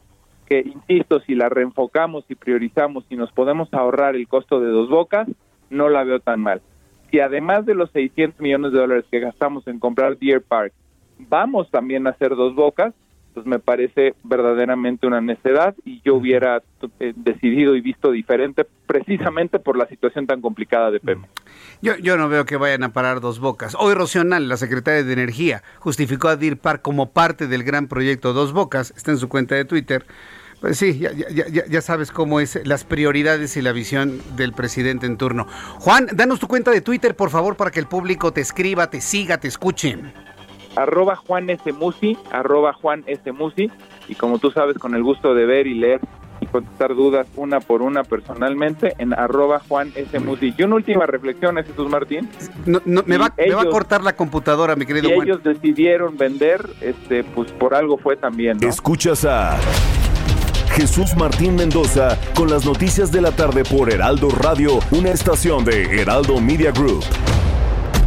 que, insisto, si la reenfocamos y priorizamos y nos podemos ahorrar el costo de dos bocas, no la veo tan mal. Si además de los 600 millones de dólares que gastamos en comprar Deer Park, vamos también a hacer dos bocas, pues me parece verdaderamente una necedad y yo hubiera eh, decidido y visto diferente precisamente por la situación tan complicada de Pemex. Yo, yo no veo que vayan a parar dos bocas. Hoy Rocional, la secretaria de Energía, justificó a Deer Park como parte del gran proyecto Dos Bocas, está en su cuenta de Twitter. Pues sí, ya, ya, ya, sabes cómo es las prioridades y la visión del presidente en turno. Juan, danos tu cuenta de Twitter, por favor, para que el público te escriba, te siga, te escuche arroba Juan S. Musi, arroba Juan S. Musi, y como tú sabes, con el gusto de ver y leer y contestar dudas una por una personalmente en arroba Juan S. Musi. Y una última reflexión, ¿es Jesús Martín? No, me, va, me, va, a cortar la computadora, mi querido si Juan. ellos decidieron vender, este, pues por algo fue también, ¿no? Escuchas a... Jesús Martín Mendoza con las noticias de la tarde por Heraldo Radio, una estación de Heraldo Media Group.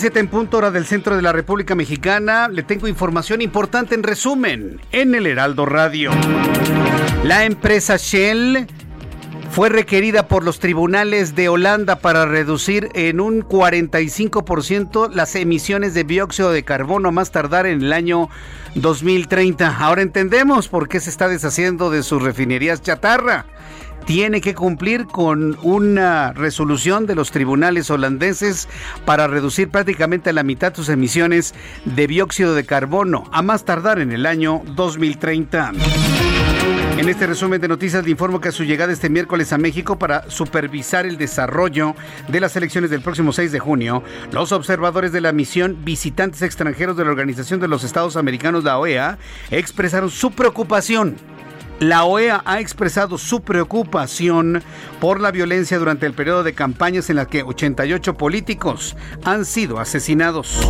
Las 7 en punto hora del centro de la República Mexicana. Le tengo información importante en resumen en el Heraldo Radio. La empresa Shell fue requerida por los tribunales de Holanda para reducir en un 45% las emisiones de dióxido de carbono más tardar en el año 2030. Ahora entendemos por qué se está deshaciendo de sus refinerías chatarra tiene que cumplir con una resolución de los tribunales holandeses para reducir prácticamente a la mitad sus emisiones de dióxido de carbono, a más tardar en el año 2030. En este resumen de noticias le informo que a su llegada este miércoles a México para supervisar el desarrollo de las elecciones del próximo 6 de junio, los observadores de la misión Visitantes extranjeros de la Organización de los Estados Americanos, la OEA, expresaron su preocupación la OEA ha expresado su preocupación por la violencia durante el periodo de campañas en las que 88 políticos han sido asesinados.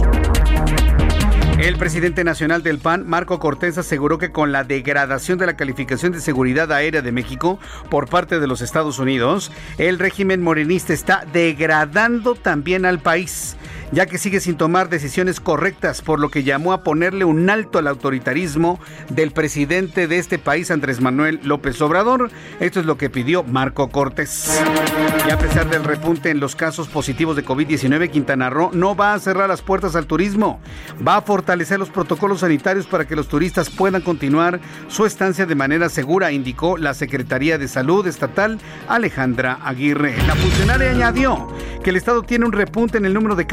El presidente nacional del PAN, Marco Cortés, aseguró que con la degradación de la calificación de seguridad aérea de México por parte de los Estados Unidos, el régimen morenista está degradando también al país ya que sigue sin tomar decisiones correctas, por lo que llamó a ponerle un alto al autoritarismo del presidente de este país, Andrés Manuel López Obrador. Esto es lo que pidió Marco Cortés. Y a pesar del repunte en los casos positivos de COVID-19, Quintana Roo no va a cerrar las puertas al turismo, va a fortalecer los protocolos sanitarios para que los turistas puedan continuar su estancia de manera segura, indicó la Secretaría de Salud Estatal Alejandra Aguirre. La funcionaria añadió que el Estado tiene un repunte en el número de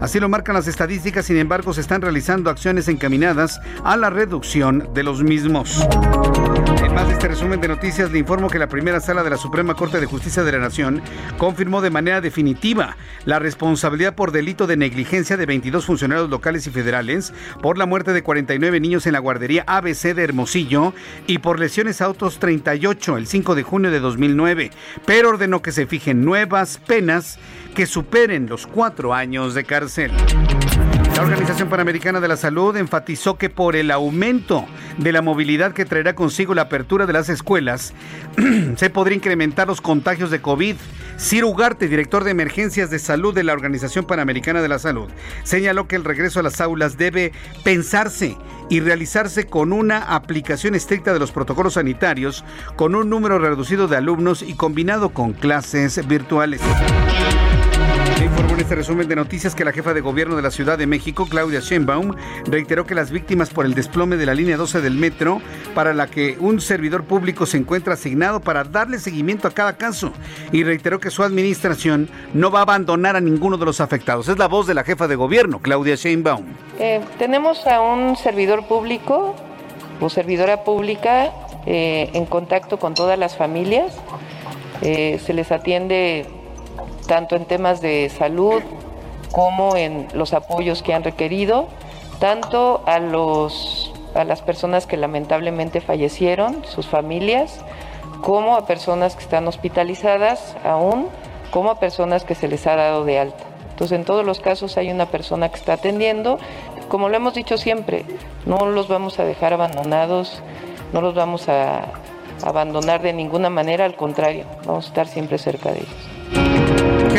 Así lo marcan las estadísticas, sin embargo se están realizando acciones encaminadas a la reducción de los mismos. En más de este resumen de noticias, le informo que la primera sala de la Suprema Corte de Justicia de la Nación confirmó de manera definitiva la responsabilidad por delito de negligencia de 22 funcionarios locales y federales por la muerte de 49 niños en la guardería ABC de Hermosillo y por lesiones a otros 38 el 5 de junio de 2009, pero ordenó que se fijen nuevas penas que superen los cuatro años de cárcel. La Organización Panamericana de la Salud enfatizó que por el aumento de la movilidad que traerá consigo la apertura de las escuelas, se podría incrementar los contagios de COVID. Ciro Ugarte, director de emergencias de salud de la Organización Panamericana de la Salud, señaló que el regreso a las aulas debe pensarse y realizarse con una aplicación estricta de los protocolos sanitarios, con un número reducido de alumnos y combinado con clases virtuales. En este resumen de noticias que la jefa de gobierno de la Ciudad de México, Claudia Sheinbaum, reiteró que las víctimas por el desplome de la línea 12 del metro, para la que un servidor público se encuentra asignado para darle seguimiento a cada caso, y reiteró que su administración no va a abandonar a ninguno de los afectados. Es la voz de la jefa de gobierno, Claudia Sheinbaum. Eh, tenemos a un servidor público o servidora pública eh, en contacto con todas las familias. Eh, se les atiende tanto en temas de salud como en los apoyos que han requerido, tanto a, los, a las personas que lamentablemente fallecieron, sus familias, como a personas que están hospitalizadas aún, como a personas que se les ha dado de alta. Entonces, en todos los casos hay una persona que está atendiendo. Como lo hemos dicho siempre, no los vamos a dejar abandonados, no los vamos a abandonar de ninguna manera, al contrario, vamos a estar siempre cerca de ellos.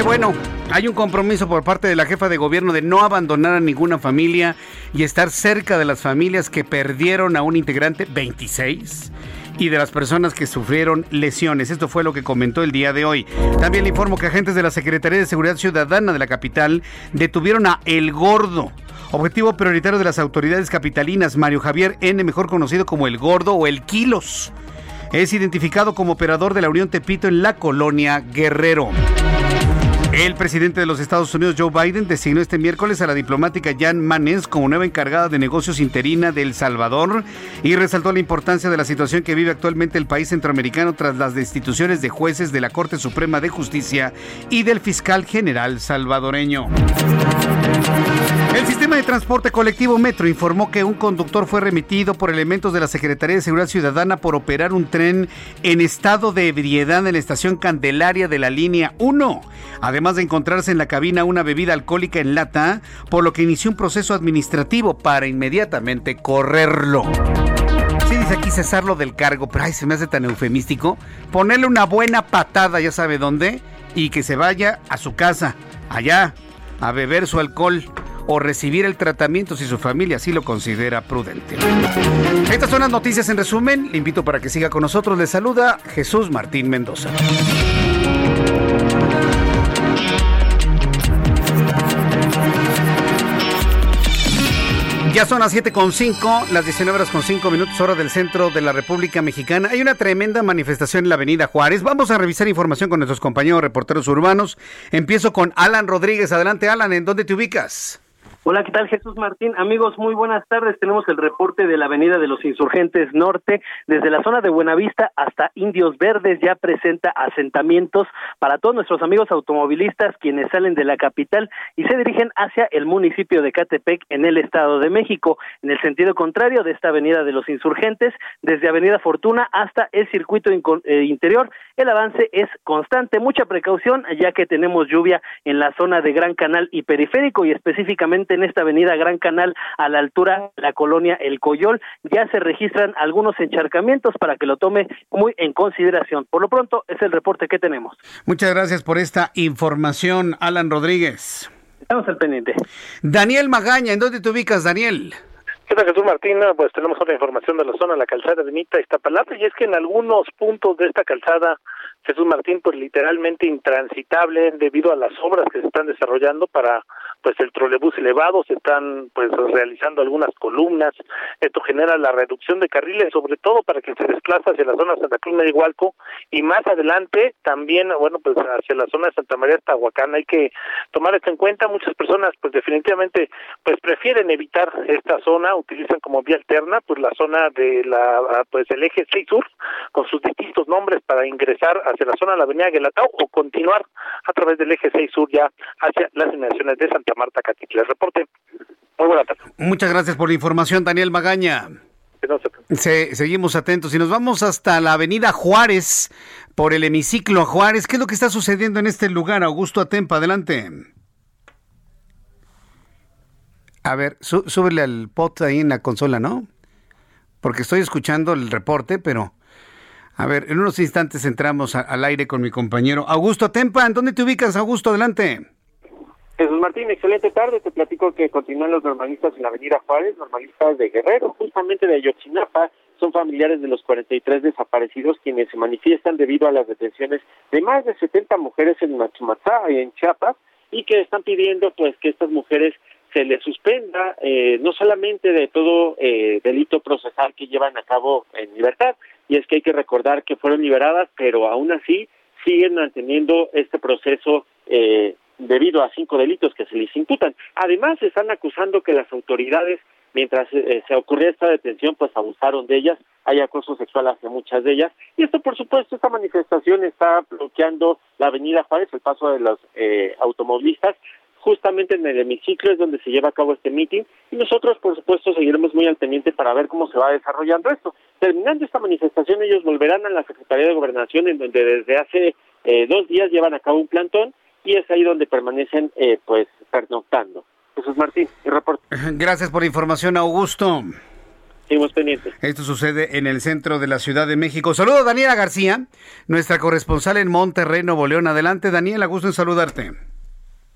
Bueno, hay un compromiso por parte de la jefa de gobierno de no abandonar a ninguna familia y estar cerca de las familias que perdieron a un integrante 26 y de las personas que sufrieron lesiones. Esto fue lo que comentó el día de hoy. También le informo que agentes de la Secretaría de Seguridad Ciudadana de la capital detuvieron a El Gordo. Objetivo prioritario de las autoridades capitalinas, Mario Javier N., mejor conocido como El Gordo o El Kilos. Es identificado como operador de la Unión Tepito en la colonia Guerrero. El presidente de los Estados Unidos, Joe Biden, designó este miércoles a la diplomática Jan Manes como nueva encargada de negocios interina de El Salvador y resaltó la importancia de la situación que vive actualmente el país centroamericano tras las destituciones de jueces de la Corte Suprema de Justicia y del fiscal general salvadoreño. El sistema de transporte colectivo Metro informó que un conductor fue remitido por elementos de la Secretaría de Seguridad Ciudadana por operar un tren en estado de ebriedad en la estación Candelaria de la línea 1, además de encontrarse en la cabina una bebida alcohólica en lata, por lo que inició un proceso administrativo para inmediatamente correrlo. Sí dice aquí cesarlo del cargo, pero ay, se me hace tan eufemístico. Ponerle una buena patada, ya sabe dónde, y que se vaya a su casa, allá, a beber su alcohol o recibir el tratamiento si su familia así lo considera prudente. Estas son las noticias en resumen. Le invito para que siga con nosotros. Le saluda Jesús Martín Mendoza. Ya son las 7.5, las 19 horas con 5 minutos, hora del centro de la República Mexicana. Hay una tremenda manifestación en la Avenida Juárez. Vamos a revisar información con nuestros compañeros reporteros urbanos. Empiezo con Alan Rodríguez. Adelante, Alan, ¿en dónde te ubicas? Hola, ¿qué tal Jesús Martín? Amigos, muy buenas tardes. Tenemos el reporte de la Avenida de los Insurgentes Norte. Desde la zona de Buenavista hasta Indios Verdes ya presenta asentamientos para todos nuestros amigos automovilistas quienes salen de la capital y se dirigen hacia el municipio de Catepec en el Estado de México. En el sentido contrario de esta Avenida de los Insurgentes, desde Avenida Fortuna hasta el circuito eh, interior, el avance es constante. Mucha precaución ya que tenemos lluvia en la zona de Gran Canal y Periférico y específicamente en esta avenida Gran Canal a la altura de la colonia El Coyol. Ya se registran algunos encharcamientos para que lo tome muy en consideración. Por lo pronto es el reporte que tenemos. Muchas gracias por esta información, Alan Rodríguez. Estamos al pendiente. Daniel Magaña, ¿en dónde te ubicas, Daniel? ¿Qué tal, Jesús Martín? Pues tenemos otra información de la zona, la calzada de Mita Iztapalapa, y es que en algunos puntos de esta calzada, Jesús Martín, pues literalmente intransitable debido a las obras que se están desarrollando para pues el trolebús elevado, se están pues realizando algunas columnas, esto genera la reducción de carriles, sobre todo para que se desplaza hacia la zona de Santa Cruz Igualco y más adelante también, bueno, pues hacia la zona de Santa María Tahuacán. Hay que tomar esto en cuenta, muchas personas pues definitivamente pues prefieren evitar esta zona, utilizan como vía alterna pues la zona de la pues el eje 6 sur con sus distintos nombres para ingresar hacia la zona de la avenida Guelatao o continuar a través del eje 6 sur ya hacia las inmediaciones de Santa Marta Catitla. Reporte. Muy buena tarde. Muchas gracias por la información, Daniel Magaña. Se, seguimos atentos y nos vamos hasta la avenida Juárez por el hemiciclo Juárez. ¿Qué es lo que está sucediendo en este lugar? Augusto Atempa, adelante. A ver, súbele al pot ahí en la consola, ¿no? Porque estoy escuchando el reporte, pero... A ver, en unos instantes entramos al aire con mi compañero Augusto Atempa. ¿En dónde te ubicas, Augusto? Adelante. Jesús Martín, excelente tarde. Te platico que continúan los normalistas en la Avenida Juárez, normalistas de Guerrero, justamente de Ayotzinapa. Son familiares de los 43 desaparecidos quienes se manifiestan debido a las detenciones de más de 70 mujeres en Machumatzá y en Chiapas y que están pidiendo pues que estas mujeres se les suspenda eh, no solamente de todo eh, delito procesal que llevan a cabo en libertad, y es que hay que recordar que fueron liberadas, pero aún así siguen manteniendo este proceso eh, debido a cinco delitos que se les imputan. Además, están acusando que las autoridades, mientras eh, se ocurría esta detención, pues abusaron de ellas, hay acoso sexual hacia muchas de ellas. Y esto, por supuesto, esta manifestación está bloqueando la avenida Juárez, el paso de los eh, automovilistas, justamente en el hemiciclo es donde se lleva a cabo este meeting y nosotros por supuesto seguiremos muy al pendiente para ver cómo se va desarrollando esto. Terminando esta manifestación ellos volverán a la Secretaría de Gobernación en donde desde hace eh, dos días llevan a cabo un plantón y es ahí donde permanecen eh, pues pernoctando. Jesús Martín, el reporte. Gracias por la información, Augusto. Seguimos pendientes. Esto sucede en el centro de la Ciudad de México. Saludo a Daniela García, nuestra corresponsal en Monterrey, Nuevo León. Adelante, Daniela, gusto en saludarte.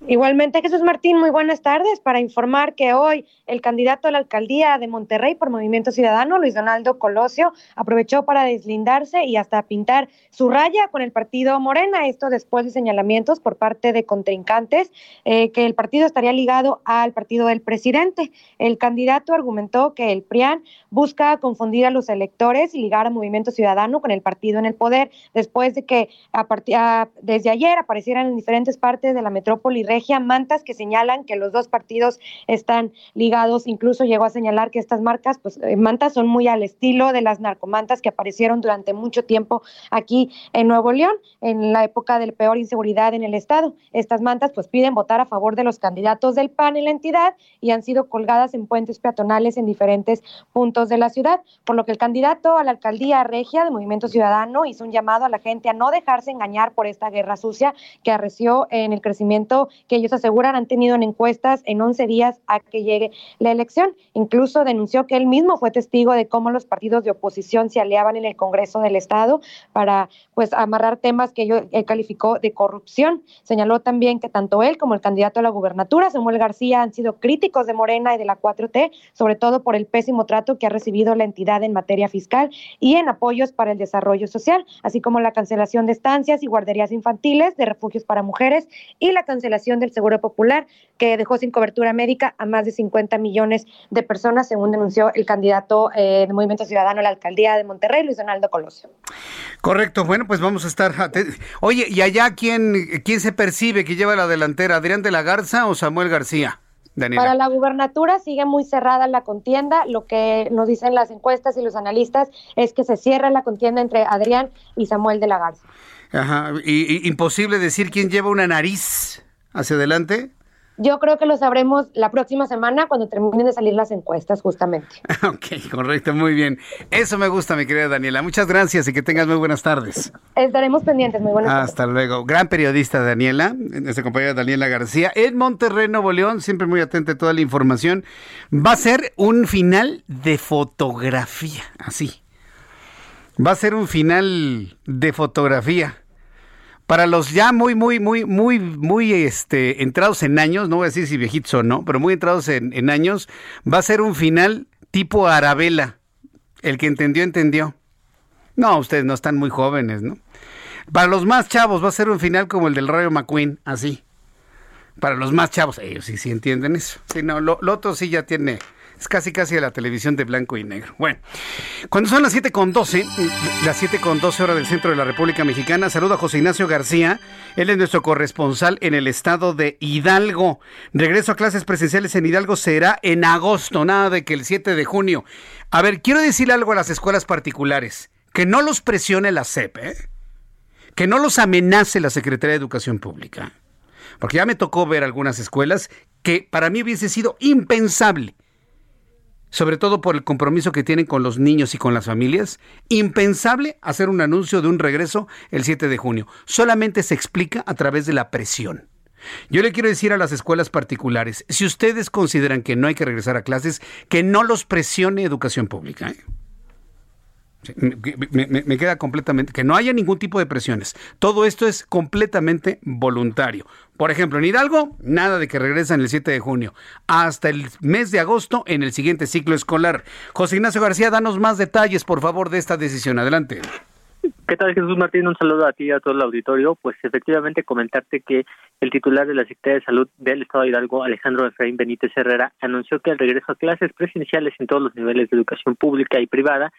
Igualmente, Jesús Martín, muy buenas tardes. Para informar que hoy el candidato a la alcaldía de Monterrey por Movimiento Ciudadano, Luis Donaldo Colosio, aprovechó para deslindarse y hasta pintar su raya con el partido Morena, esto después de señalamientos por parte de contrincantes eh, que el partido estaría ligado al partido del presidente. El candidato argumentó que el PRIAN busca confundir a los electores y ligar a Movimiento Ciudadano con el partido en el poder, después de que a desde ayer aparecieran en diferentes partes de la metrópoli Regia, mantas que señalan que los dos partidos están ligados, incluso llegó a señalar que estas marcas, pues eh, mantas son muy al estilo de las narcomantas que aparecieron durante mucho tiempo aquí en Nuevo León, en la época de la peor inseguridad en el estado. Estas mantas pues piden votar a favor de los candidatos del PAN en la entidad y han sido colgadas en puentes peatonales en diferentes puntos de la ciudad, por lo que el candidato a la alcaldía regia de Movimiento Ciudadano hizo un llamado a la gente a no dejarse engañar por esta guerra sucia que arreció en el crecimiento que ellos aseguran han tenido en encuestas en 11 días a que llegue la elección. Incluso denunció que él mismo fue testigo de cómo los partidos de oposición se aliaban en el Congreso del Estado para pues amarrar temas que ellos calificó de corrupción. Señaló también que tanto él como el candidato a la gubernatura, Samuel García, han sido críticos de Morena y de la 4T, sobre todo por el pésimo trato que ha recibido la entidad en materia fiscal y en apoyos para el desarrollo social, así como la cancelación de estancias y guarderías infantiles, de refugios para mujeres y la cancelación del Seguro Popular, que dejó sin cobertura médica a más de 50 millones de personas, según denunció el candidato eh, de Movimiento Ciudadano a la alcaldía de Monterrey, Luis Donaldo Colosio. Correcto, bueno, pues vamos a estar. Oye, ¿y allá quién, quién se percibe que lleva la delantera? ¿Adrián de la Garza o Samuel García? Para la gubernatura sigue muy cerrada la contienda. Lo que nos dicen las encuestas y los analistas es que se cierra la contienda entre Adrián y Samuel de la Garza. Ajá, y imposible decir quién lleva una nariz hacia adelante? Yo creo que lo sabremos la próxima semana cuando terminen de salir las encuestas, justamente. ok, correcto, muy bien. Eso me gusta, mi querida Daniela. Muchas gracias y que tengas muy buenas tardes. Estaremos pendientes, muy buenas Hasta luego. Gran periodista Daniela, nuestra compañera Daniela García, en Monterrey, Nuevo León, siempre muy atenta a toda la información. Va a ser un final de fotografía, así. Va a ser un final de fotografía para los ya muy, muy, muy, muy, muy este, entrados en años, no voy a decir si viejitos o no, pero muy entrados en, años, va a ser un final tipo Arabela. El que entendió, entendió. No, ustedes no están muy jóvenes, ¿no? Para los más chavos va a ser un final como el del Rayo McQueen, así. Para los más chavos, ellos sí, sí entienden eso. Sí, no, lo, lo otro sí ya tiene es casi casi la televisión de blanco y negro. Bueno, cuando son las 7 con 12, las 7 con 12 horas del centro de la República Mexicana, saludo a José Ignacio García. Él es nuestro corresponsal en el estado de Hidalgo. Regreso a clases presenciales en Hidalgo será en agosto, nada de que el 7 de junio. A ver, quiero decirle algo a las escuelas particulares. Que no los presione la SEP, ¿eh? que no los amenace la Secretaría de Educación Pública. Porque ya me tocó ver algunas escuelas que para mí hubiese sido impensable sobre todo por el compromiso que tienen con los niños y con las familias, impensable hacer un anuncio de un regreso el 7 de junio. Solamente se explica a través de la presión. Yo le quiero decir a las escuelas particulares, si ustedes consideran que no hay que regresar a clases, que no los presione educación pública. ¿eh? Me, queda completamente, que no haya ningún tipo de presiones. Todo esto es completamente voluntario. Por ejemplo, en Hidalgo, nada de que regresan el 7 de junio. Hasta el mes de agosto en el siguiente ciclo escolar. José Ignacio García, danos más detalles, por favor, de esta decisión. Adelante. ¿Qué tal, Jesús Martín? Un saludo a ti y a todo el auditorio. Pues efectivamente comentarte que el titular de la Secretaría de Salud del Estado de Hidalgo, Alejandro Efraín Benítez Herrera, anunció que el regreso a clases presenciales en todos los niveles de educación pública y privada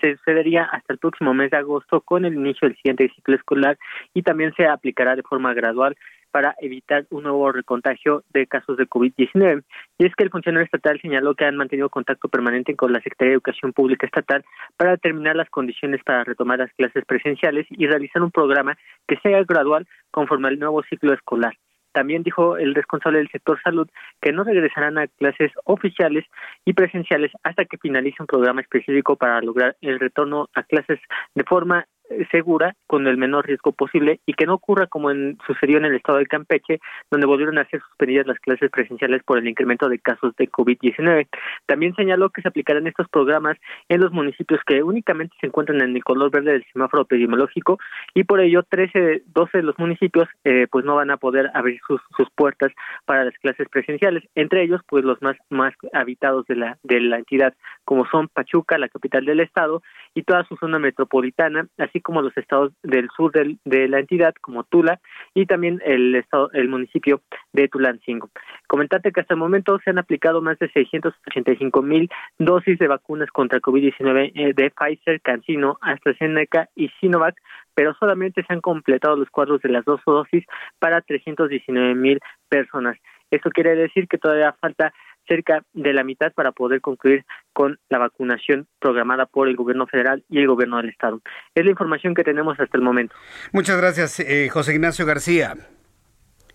se sucedería hasta el próximo mes de agosto con el inicio del siguiente ciclo escolar y también se aplicará de forma gradual para evitar un nuevo recontagio de casos de COVID-19. Y es que el funcionario estatal señaló que han mantenido contacto permanente con la Secretaría de Educación Pública Estatal para determinar las condiciones para retomar las clases presenciales y realizar un programa que sea gradual conforme al nuevo ciclo escolar. También dijo el responsable del sector salud que no regresarán a clases oficiales y presenciales hasta que finalice un programa específico para lograr el retorno a clases de forma segura con el menor riesgo posible y que no ocurra como en, sucedió en el estado de Campeche, donde volvieron a ser suspendidas las clases presenciales por el incremento de casos de COVID-19. También señaló que se aplicarán estos programas en los municipios que únicamente se encuentran en el color verde del semáforo epidemiológico y por ello 13, 12 de los municipios eh, pues no van a poder abrir sus, sus puertas para las clases presenciales, entre ellos pues los más, más habitados de la, de la entidad, como son Pachuca, la capital del estado, y toda su zona metropolitana, así como los estados del sur de la entidad, como Tula, y también el estado, el municipio de Tulancingo. Comentarte que hasta el momento se han aplicado más de 685 mil dosis de vacunas contra COVID-19 eh, de Pfizer, CanSino, AstraZeneca y Sinovac, pero solamente se han completado los cuadros de las dos dosis para 319 mil personas. Esto quiere decir que todavía falta cerca de la mitad para poder concluir con la vacunación programada por el gobierno federal y el gobierno del estado. Es la información que tenemos hasta el momento. Muchas gracias, eh, José Ignacio García.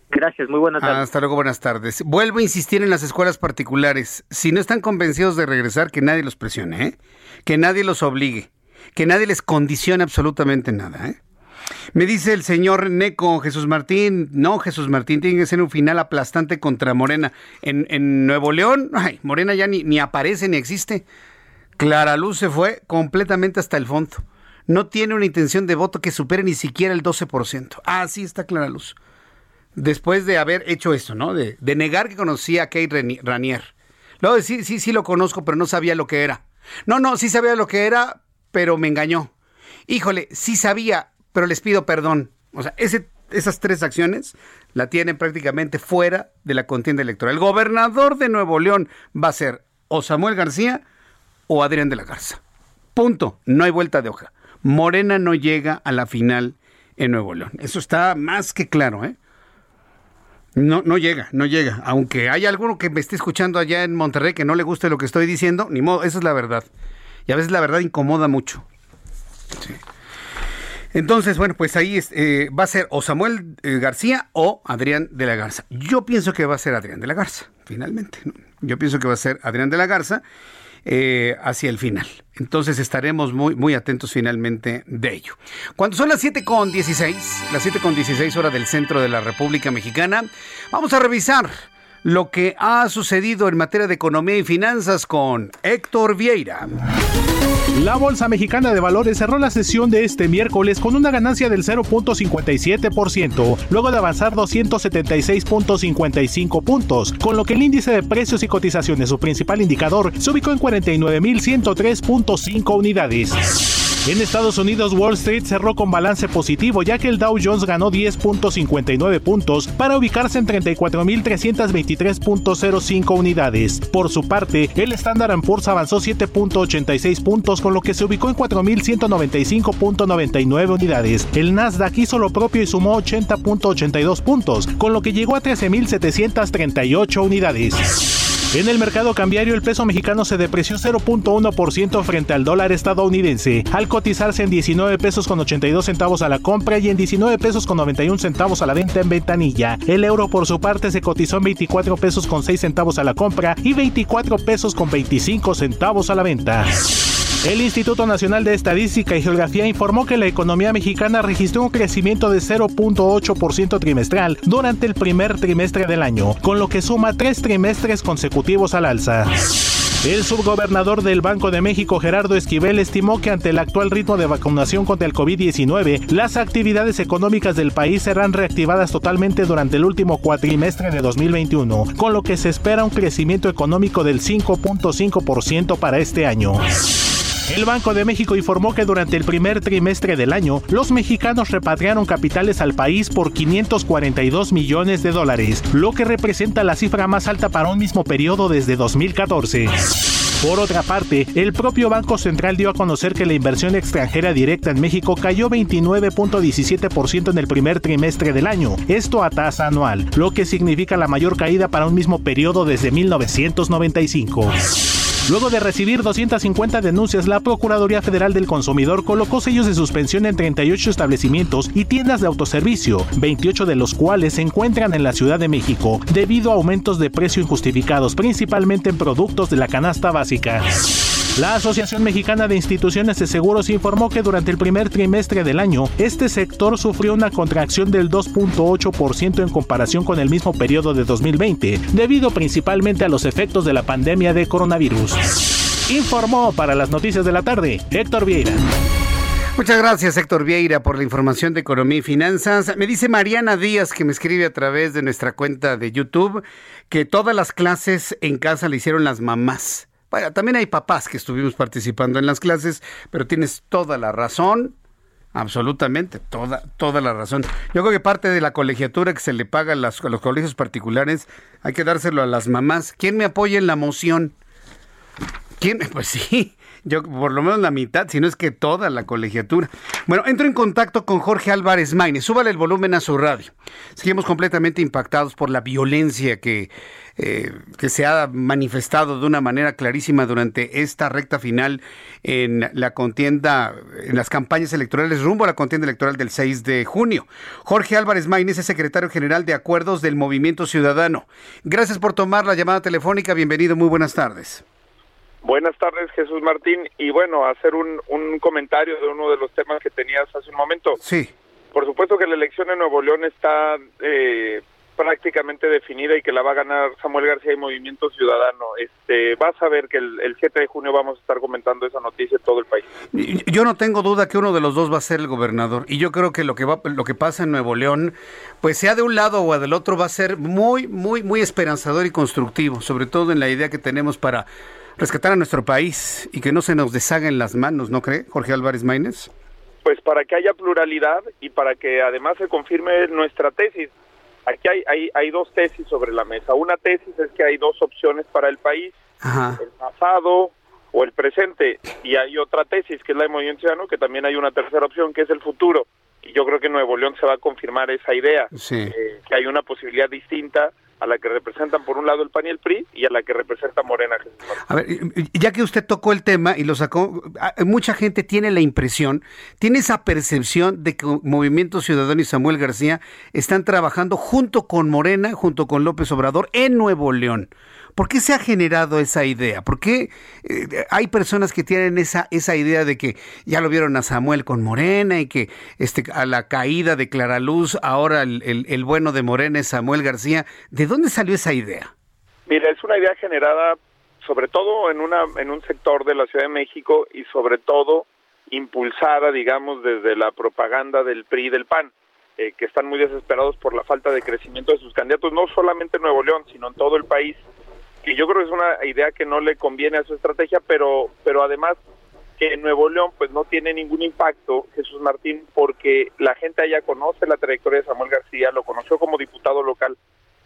Gracias, muy buenas tardes. Hasta luego, buenas tardes. Vuelvo a insistir en las escuelas particulares. Si no están convencidos de regresar, que nadie los presione, ¿eh? que nadie los obligue, que nadie les condicione absolutamente nada. ¿eh? Me dice el señor Neco, Jesús Martín, no, Jesús Martín tiene que ser un final aplastante contra Morena. En, Nuevo León, ay, Morena ya ni, aparece ni existe. Clara Luz se fue completamente hasta el fondo. No tiene una intención de voto que supere ni siquiera el 12%. Así está Clara Luz. Después de haber hecho esto, ¿no? De, negar que conocía a Kate Ranier. Luego sí, sí, sí lo conozco, pero no sabía lo que era. No, no, sí sabía lo que era, pero me engañó. Híjole, sí sabía, pero les pido perdón. O sea, esas tres acciones la tienen prácticamente fuera de la contienda electoral. El gobernador de Nuevo León va a ser o Samuel García o Adrián de la Garza. Punto. No hay vuelta de hoja. Morena no llega a la final en Nuevo León. Eso está más que claro, ¿eh? No, no llega, no llega. Aunque hay alguno que me esté escuchando allá en Monterrey que no le guste lo que estoy diciendo, ni modo, esa es la verdad. Y a veces la verdad incomoda mucho. Sí. Entonces, bueno, pues ahí eh, va a ser o Samuel eh, García o Adrián de la Garza. Yo pienso que va a ser Adrián de la Garza, finalmente. Yo pienso que va a ser Adrián de la Garza eh, hacia el final. Entonces estaremos muy, muy atentos finalmente de ello. Cuando son las 7.16, las 7.16 horas del centro de la República Mexicana, vamos a revisar lo que ha sucedido en materia de economía y finanzas con Héctor Vieira. La Bolsa Mexicana de Valores cerró la sesión de este miércoles con una ganancia del 0.57%, luego de avanzar 276.55 puntos, con lo que el índice de precios y cotizaciones, su principal indicador, se ubicó en 49.103.5 unidades. En Estados Unidos, Wall Street cerró con balance positivo, ya que el Dow Jones ganó 10.59 puntos para ubicarse en 34.323.05 unidades. Por su parte, el Standard Poor's avanzó 7.86 puntos, con lo que se ubicó en 4.195.99 unidades. El Nasdaq hizo lo propio y sumó 80.82 puntos, con lo que llegó a 13.738 unidades. En el mercado cambiario, el peso mexicano se depreció 0.1% frente al dólar estadounidense, al cotizarse en 19 pesos con 82 centavos a la compra y en 19 pesos con 91 centavos a la venta en ventanilla. El euro, por su parte, se cotizó en 24 pesos con 6 centavos a la compra y 24 pesos con 25 centavos a la venta. El Instituto Nacional de Estadística y Geografía informó que la economía mexicana registró un crecimiento de 0.8% trimestral durante el primer trimestre del año, con lo que suma tres trimestres consecutivos al alza. El subgobernador del Banco de México, Gerardo Esquivel, estimó que ante el actual ritmo de vacunación contra el COVID-19, las actividades económicas del país serán reactivadas totalmente durante el último cuatrimestre de 2021, con lo que se espera un crecimiento económico del 5.5% para este año. El Banco de México informó que durante el primer trimestre del año, los mexicanos repatriaron capitales al país por 542 millones de dólares, lo que representa la cifra más alta para un mismo periodo desde 2014. Por otra parte, el propio Banco Central dio a conocer que la inversión extranjera directa en México cayó 29.17% en el primer trimestre del año, esto a tasa anual, lo que significa la mayor caída para un mismo periodo desde 1995. Luego de recibir 250 denuncias, la Procuraduría Federal del Consumidor colocó sellos de suspensión en 38 establecimientos y tiendas de autoservicio, 28 de los cuales se encuentran en la Ciudad de México, debido a aumentos de precio injustificados, principalmente en productos de la canasta básica. La Asociación Mexicana de Instituciones de Seguros informó que durante el primer trimestre del año, este sector sufrió una contracción del 2.8% en comparación con el mismo periodo de 2020, debido principalmente a los efectos de la pandemia de coronavirus. Informó para las noticias de la tarde Héctor Vieira. Muchas gracias, Héctor Vieira, por la información de economía y finanzas. Me dice Mariana Díaz, que me escribe a través de nuestra cuenta de YouTube, que todas las clases en casa le hicieron las mamás también hay papás que estuvimos participando en las clases, pero tienes toda la razón. Absolutamente, toda, toda la razón. Yo creo que parte de la colegiatura que se le paga a, los colegios particulares hay que dárselo a las mamás. ¿Quién me apoya en la moción? ¿Quién? Pues sí, yo por lo menos la mitad, si no es que toda la colegiatura. Bueno, entro en contacto con Jorge Álvarez Maine. Súbale el volumen a su radio. Seguimos completamente impactados por la violencia que, eh, que se ha manifestado de una manera clarísima durante esta recta final en la contienda, en las campañas electorales rumbo a la contienda electoral del 6 de junio. Jorge Álvarez Maínez es secretario general de Acuerdos del Movimiento Ciudadano. Gracias por tomar la llamada telefónica. Bienvenido, muy buenas tardes. Buenas tardes, Jesús Martín. Y bueno, hacer un, un comentario de uno de los temas que tenías hace un momento. Sí. Por supuesto que la elección en Nuevo León está eh, prácticamente definida y que la va a ganar Samuel García y Movimiento Ciudadano. Este, vas a ver que el, el 7 de junio vamos a estar comentando esa noticia en todo el país. Yo no tengo duda que uno de los dos va a ser el gobernador y yo creo que lo que va, lo que pasa en Nuevo León, pues sea de un lado o del otro va a ser muy, muy, muy esperanzador y constructivo, sobre todo en la idea que tenemos para rescatar a nuestro país y que no se nos deshagan las manos, ¿no cree, Jorge Álvarez Maínez? Pues para que haya pluralidad y para que además se confirme nuestra tesis. Aquí hay, hay, hay dos tesis sobre la mesa. Una tesis es que hay dos opciones para el país, el pasado o el presente, y hay otra tesis que es la de Movimiento Ciudadano, que también hay una tercera opción que es el futuro. Y yo creo que en Nuevo León se va a confirmar esa idea, eh, que hay una posibilidad distinta a la que representan por un lado el PAN y el PRI y a la que representa Morena. A ver, ya que usted tocó el tema y lo sacó, ah, mucha gente tiene la impresión, tiene esa percepción de que Movimiento Ciudadano y Samuel García están trabajando junto con Morena, junto con López Obrador en Nuevo León. ¿Por qué se ha generado esa idea? ¿Por qué eh, hay personas que tienen esa, esa idea de que ya lo vieron a Samuel con Morena y que este, a la caída de Clara Luz, ahora el, el, bueno de Morena es Samuel García? ¿De dónde salió esa idea? Mira, es una idea generada sobre todo en, una, en un sector de la Ciudad de México y sobre todo impulsada, digamos, desde la propaganda del PRI y del PAN. Eh, que están muy desesperados por la falta de crecimiento de sus candidatos, no solamente en Nuevo León, sino en todo el país, y yo creo que es una idea que no le conviene a su estrategia, pero, pero además que en Nuevo León pues no tiene ningún impacto, Jesús Martín, porque la gente allá conoce la trayectoria de Samuel García, lo conoció como diputado local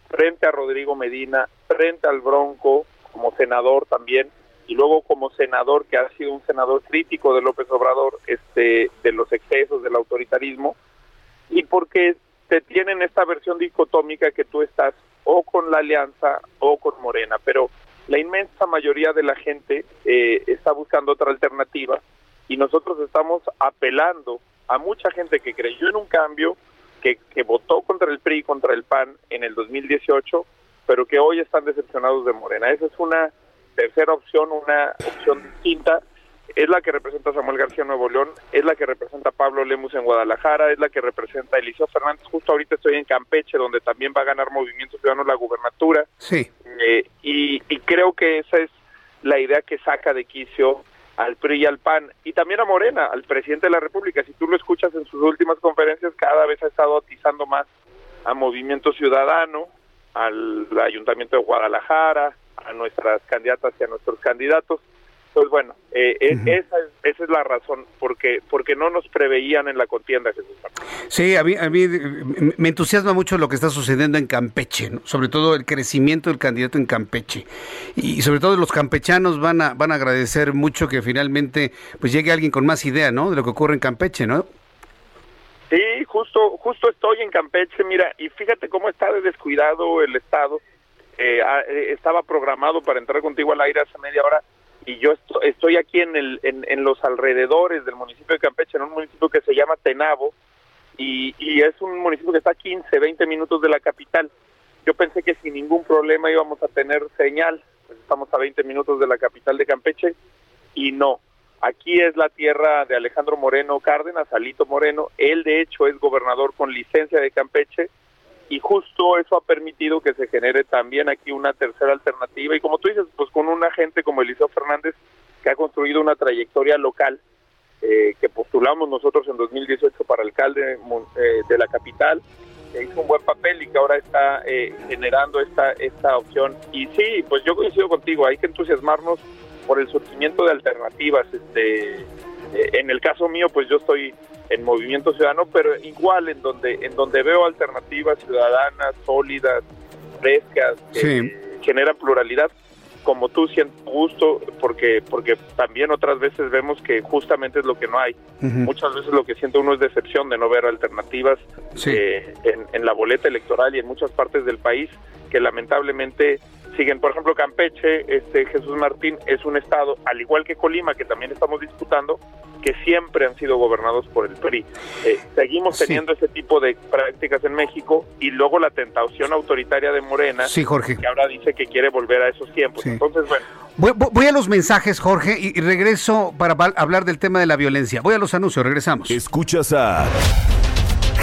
frente a Rodrigo Medina, frente al Bronco, como senador también, y luego como senador que ha sido un senador crítico de López Obrador, este, de los excesos, del autoritarismo, y porque te tienen esta versión dicotómica que tú estás o con la alianza o con Morena, pero la inmensa mayoría de la gente eh, está buscando otra alternativa y nosotros estamos apelando a mucha gente que creyó en un cambio, que, que votó contra el PRI, contra el PAN en el 2018, pero que hoy están decepcionados de Morena. Esa es una tercera opción, una opción distinta es la que representa Samuel García en Nuevo León, es la que representa Pablo Lemus en Guadalajara, es la que representa Eliseo Fernández. Justo ahorita estoy en Campeche, donde también va a ganar Movimiento Ciudadano la gubernatura. Sí. Eh, y, creo que esa es la idea que saca de quicio al PRI y al PAN, y también a Morena, al presidente de la República. Si tú lo escuchas en sus últimas conferencias, cada vez ha estado atizando más a Movimiento Ciudadano, al Ayuntamiento de Guadalajara, a nuestras candidatas y a nuestros candidatos pues bueno, eh, eh, esa, es, esa, es, la razón, porque porque no nos preveían en la contienda, Jesús. Sí, a mí, a mí me entusiasma mucho lo que está sucediendo en Campeche, sobre todo el crecimiento del candidato en Campeche. Y sobre todo los campechanos van a, van a agradecer mucho que finalmente pues llegue alguien con más idea ¿no? de lo que ocurre en Campeche, ¿no? Sí, justo, justo estoy en Campeche, mira, y fíjate cómo está de descuidado el Estado. Eh, estaba programado para entrar contigo al aire hace media hora y yo estoy aquí en, el, en, los alrededores del municipio de Campeche, en un municipio que se llama Tenabo, y, y es un municipio que está a 15, 20 minutos de la capital. Yo pensé que sin ningún problema íbamos a tener señal, pues estamos a 20 minutos de la capital de Campeche, y no. Aquí es la tierra de Alejandro Moreno Cárdenas, Alito Moreno. Él, de hecho, es gobernador con licencia de Campeche y justo eso ha permitido que se genere también aquí una tercera alternativa y como tú dices, pues con un agente como Eliseo Fernández que ha construido una trayectoria local eh, que postulamos nosotros en 2018 para alcalde eh, de la capital, que hizo un buen papel y que ahora está eh, generando esta, esta opción. Y sí, pues yo coincido contigo, hay que entusiasmarnos por el surgimiento de alternativas. Este, en el caso mío, pues yo estoy en Movimiento Ciudadano, pero igual en donde en donde veo alternativas ciudadanas, sólidas, frescas, que generan pluralidad, como tú siento gusto, porque porque también otras veces vemos que justamente es lo que no hay. Muchas veces lo que siento uno es decepción de no ver alternativas eh, en, en la boleta electoral y en muchas partes del país que lamentablemente siguen. Por ejemplo, Campeche, este Jesús Martín es un estado, al igual que Colima, que también estamos disputando, que siempre han sido gobernados por el PRI. Eh, seguimos teniendo ese tipo de prácticas en México y luego la tentación autoritaria de Morena, sí, Jorge. que ahora dice que quiere volver a esos tiempos. Entonces, bueno. Voy, a los mensajes, Jorge, y regreso para hablar del tema de la violencia. Voy a los anuncios, regresamos. Escuchas a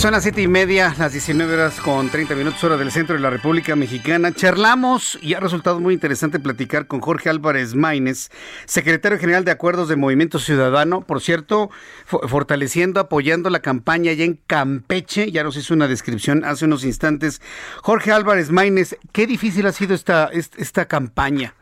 Son las siete y media, las 19 horas con 30 minutos hora del centro de la República Mexicana. Charlamos y ha resultado muy interesante platicar con Jorge Álvarez Maínez, secretario general de Acuerdos de Movimiento Ciudadano. Por cierto, fortaleciendo, apoyando la campaña allá en Campeche. Ya nos hizo una descripción hace unos instantes. Jorge Álvarez Maínez, qué difícil ha sido esta, esta campaña.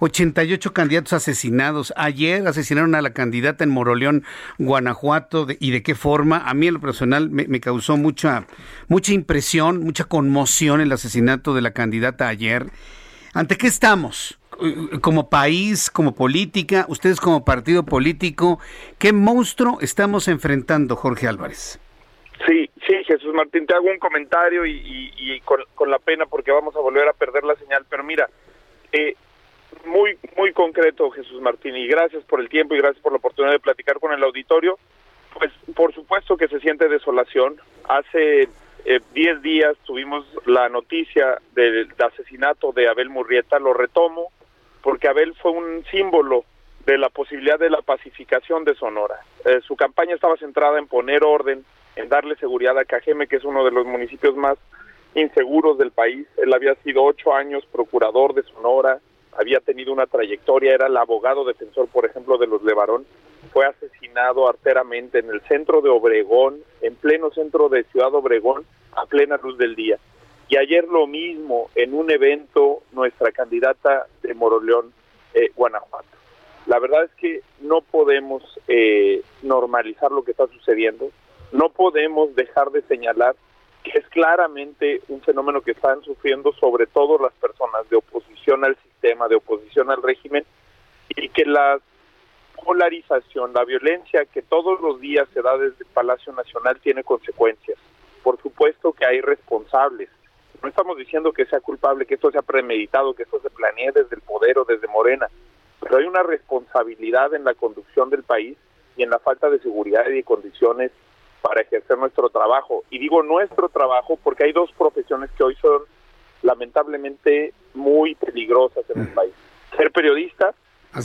88 candidatos asesinados. Ayer asesinaron a la candidata en Moroleón, Guanajuato, y de qué forma. A mí en lo personal me, causó mucha, mucha impresión, mucha conmoción el asesinato de la candidata ayer. ¿Ante qué estamos? como país, como política, ustedes como partido político, ¿qué monstruo estamos enfrentando, Jorge Álvarez? Sí, sí, Jesús Martín, te hago un comentario y, con, la pena porque vamos a volver a perder la señal, pero mira, eh, muy, muy concreto, Jesús Martín, y gracias por el tiempo y gracias por la oportunidad de platicar con el auditorio. Pues por supuesto que se siente desolación. Hace 10 eh, días tuvimos la noticia del asesinato de Abel Murrieta, lo retomo, porque Abel fue un símbolo de la posibilidad de la pacificación de Sonora. Eh, su campaña estaba centrada en poner orden, en darle seguridad a Cajeme, que es uno de los municipios más inseguros del país. Él había sido ocho años procurador de Sonora, había tenido una trayectoria, era el abogado defensor, por ejemplo, de los Levarón. Fue asesinado arteramente en el centro de Obregón, en pleno centro de Ciudad Obregón, a plena luz del día. Y ayer lo mismo en un evento, nuestra candidata de Moroleón, eh, Guanajuato. La verdad es que no podemos eh, normalizar lo que está sucediendo, no podemos dejar de señalar es claramente un fenómeno que están sufriendo sobre todo las personas de oposición al sistema, de oposición al régimen, y que la polarización, la violencia que todos los días se da desde el Palacio Nacional tiene consecuencias. Por supuesto que hay responsables. No estamos diciendo que sea culpable, que esto sea premeditado, que esto se planee desde el poder o desde Morena, pero hay una responsabilidad en la conducción del país y en la falta de seguridad y de condiciones para ejercer nuestro trabajo. Y digo nuestro trabajo porque hay dos profesiones que hoy son lamentablemente muy peligrosas en el mm. país. Ser periodista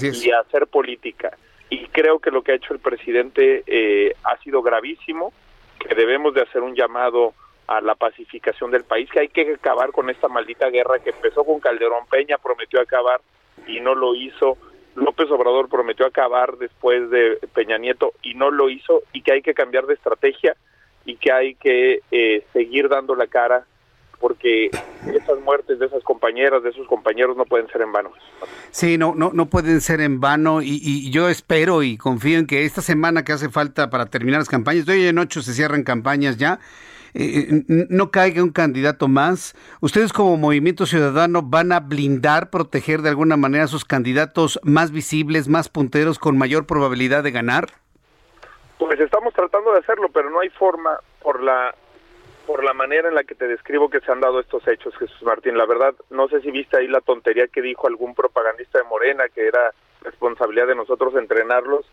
y hacer política. Y creo que lo que ha hecho el presidente eh, ha sido gravísimo, que debemos de hacer un llamado a la pacificación del país, que hay que acabar con esta maldita guerra que empezó con Calderón Peña, prometió acabar y no lo hizo López Obrador prometió acabar después de Peña Nieto y no lo hizo y que hay que cambiar de estrategia y que hay que eh, seguir dando la cara porque esas muertes de esas compañeras, de esos compañeros no pueden ser en vano. Sí, no, no, no pueden ser en vano y, y, yo espero y confío en que esta semana que hace falta para terminar las campañas, de hoy en ocho se cierran campañas ya, eh, no caiga un candidato más. ¿Ustedes como Movimiento Ciudadano van a blindar, proteger de alguna manera a sus candidatos más visibles, más punteros, con mayor probabilidad de ganar? Pues estamos tratando de hacerlo, pero no hay forma por la por la manera en la que te describo que se han dado estos hechos, Jesús Martín. La verdad, no sé si viste ahí la tontería que dijo algún propagandista de Morena, que era responsabilidad de nosotros entrenarlos.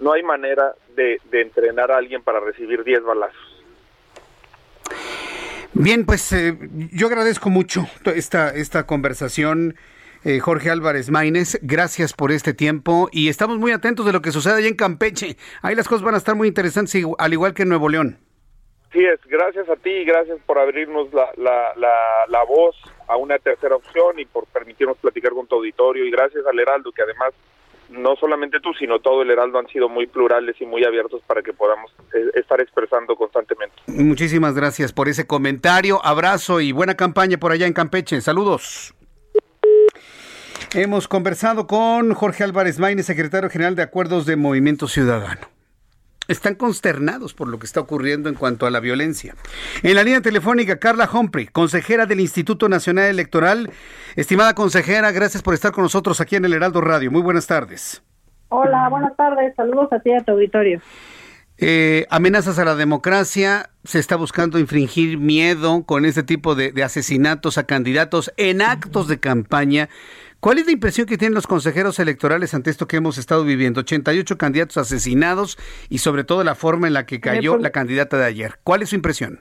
No hay manera de, de entrenar a alguien para recibir 10 balazos. Bien, pues eh, yo agradezco mucho esta, esta conversación. Eh, Jorge Álvarez Maínez, gracias por este tiempo y estamos muy atentos de lo que sucede allá en Campeche. Ahí las cosas van a estar muy interesantes, al igual que en Nuevo León. Sí, es, gracias a ti y gracias por abrirnos la, la, la, la voz a una tercera opción y por permitirnos platicar con tu auditorio y gracias al Heraldo que además no solamente tú, sino todo el Heraldo han sido muy plurales y muy abiertos para que podamos eh, estar expresando constantemente. Muchísimas gracias por ese comentario, abrazo y buena campaña por allá en Campeche. Saludos. Hemos conversado con Jorge Álvarez Maínez, secretario general de Acuerdos de Movimiento Ciudadano están consternados por lo que está ocurriendo en cuanto a la violencia. En la línea telefónica, Carla Humphrey, consejera del Instituto Nacional Electoral. Estimada consejera, gracias por estar con nosotros aquí en el Heraldo Radio. Muy buenas tardes. Hola, buenas tardes. Saludos a ti y a tu auditorio. Eh, amenazas a la democracia, se está buscando infringir miedo con este tipo de, de asesinatos a candidatos en actos de campaña. ¿Cuál es la impresión que tienen los consejeros electorales ante esto que hemos estado viviendo? 88 candidatos asesinados y sobre todo la forma en la que cayó pues la candidata de ayer. ¿Cuál es su impresión?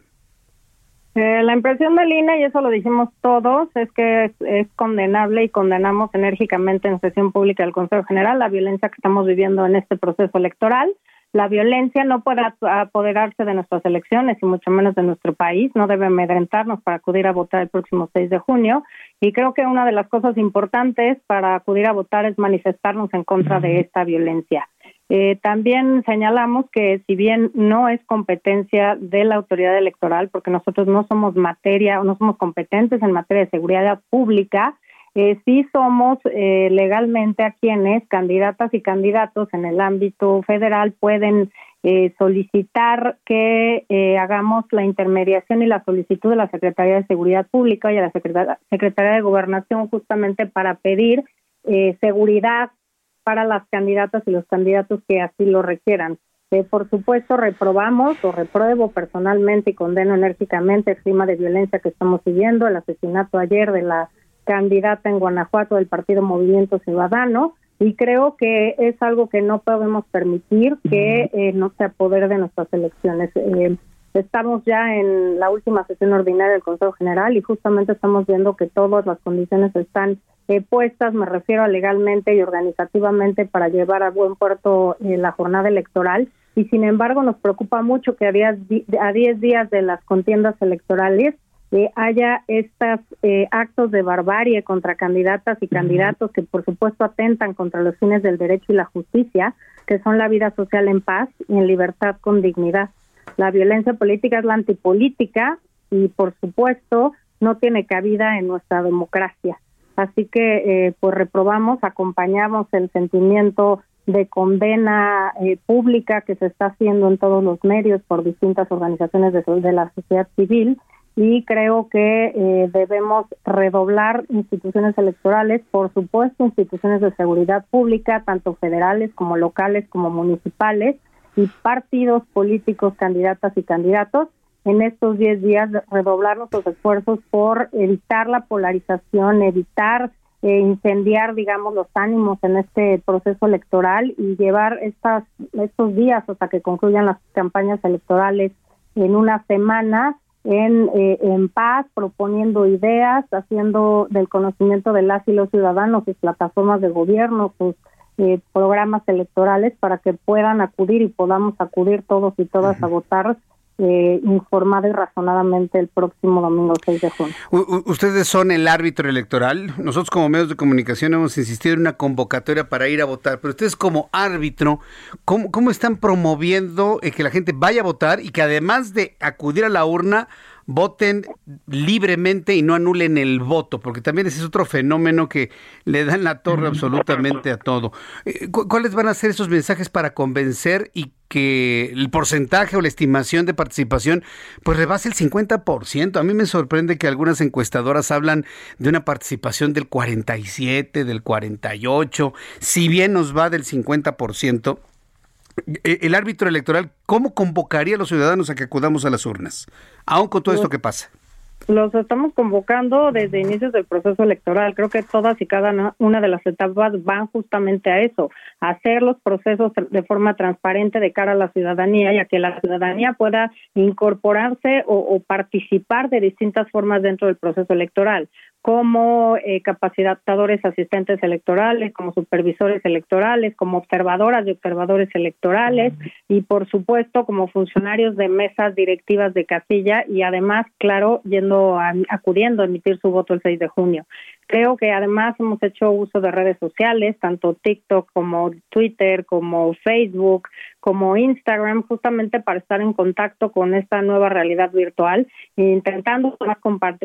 Eh, la impresión de Lina, y eso lo dijimos todos, es que es, condenable y condenamos enérgicamente en sesión pública del Consejo General la violencia que estamos viviendo en este proceso electoral. La violencia no puede apoderarse de nuestras elecciones y mucho menos de nuestro país. No debe amedrentarnos para acudir a votar el próximo 6 de junio. Y creo que una de las cosas importantes para acudir a votar es manifestarnos en contra de esta violencia. Eh, también señalamos que si bien no es competencia de la autoridad electoral, porque nosotros no somos materia o no somos competentes en materia de seguridad pública, eh, sí somos eh, legalmente a quienes candidatas y candidatos en el ámbito federal pueden eh, solicitar que eh, hagamos la intermediación y la solicitud de la Secretaría de Seguridad Pública y a la Secretaría de Gobernación justamente para pedir eh, seguridad para las candidatas y los candidatos que así lo requieran. por supuesto, reprobamos o repruebo personalmente y condeno enérgicamente el clima de violencia que estamos viviendo, el asesinato ayer de la candidata en Guanajuato del Partido Movimiento Ciudadano, y creo que es algo que no podemos permitir que eh, no se apodere de nuestras elecciones. Eh, estamos ya en la última sesión ordinaria del Consejo General y justamente estamos viendo que todas las condiciones están eh, puestas, me refiero legalmente y organizativamente, para llevar a buen puerto la jornada electoral. Y sin embargo, nos preocupa mucho que a 10 días de las contiendas electorales que haya estos eh, actos de barbarie contra candidatas y candidatos que por supuesto atentan contra los fines del derecho y la justicia, que son la vida social en paz y en libertad con dignidad. La violencia política es la antipolítica y por supuesto no tiene cabida en nuestra democracia. Así que eh, pues reprobamos, acompañamos el sentimiento de condena eh, pública que se está haciendo en todos los medios por distintas organizaciones de la sociedad civil y creo que eh, debemos redoblar instituciones electorales, por supuesto instituciones de seguridad pública, tanto federales como locales como municipales, y partidos políticos, candidatas y candidatos, en estos 10 días redoblar nuestros esfuerzos por evitar la polarización, evitar eh, incendiar, digamos, los ánimos en este proceso electoral y llevar estas, estos días hasta que concluyan las campañas electorales en una semana en, eh, en paz, proponiendo ideas, haciendo del conocimiento de las y los ciudadanos sus plataformas de gobierno, sus eh, programas electorales para que puedan acudir y podamos acudir todos y todas a votar eh, informada y razonadamente el próximo domingo 6 de junio. ustedes son el árbitro electoral. Nosotros como medios de comunicación hemos insistido en una convocatoria para ir a votar, pero ustedes como árbitro, ¿cómo, cómo están promoviendo eh, que la gente vaya a votar y que además de acudir a la urna, voten libremente y no anulen el voto, porque también ese es otro fenómeno que le dan la torre absolutamente a todo. Eh, ¿Cuáles van a ser esos mensajes para convencer y que el porcentaje o la estimación de participación pues rebase el 50%? A mí me sorprende que algunas encuestadoras hablan de una participación del 47, del 48, si bien nos va del 50%. Eh, el árbitro electoral, ¿cómo convocaría a los ciudadanos a que acudamos a las urnas? Aún con todo esto que pasa. Los estamos convocando desde inicios del proceso electoral. Creo que todas y cada una de las etapas van justamente a eso, a hacer los procesos de forma transparente de cara a la ciudadanía y a que la ciudadanía pueda incorporarse o, o participar de distintas formas dentro del proceso electoral como eh, capacitadores asistentes electorales, como supervisores electorales, como observadoras y observadores electorales y por supuesto como funcionarios de mesas directivas de casilla y además, claro, yendo acudiendo a emitir su voto el 6 de junio. Creo que además hemos hecho uso de redes sociales, tanto TikTok como Twitter, como Facebook, como Instagram, justamente para estar en contacto con esta nueva realidad virtual, intentando más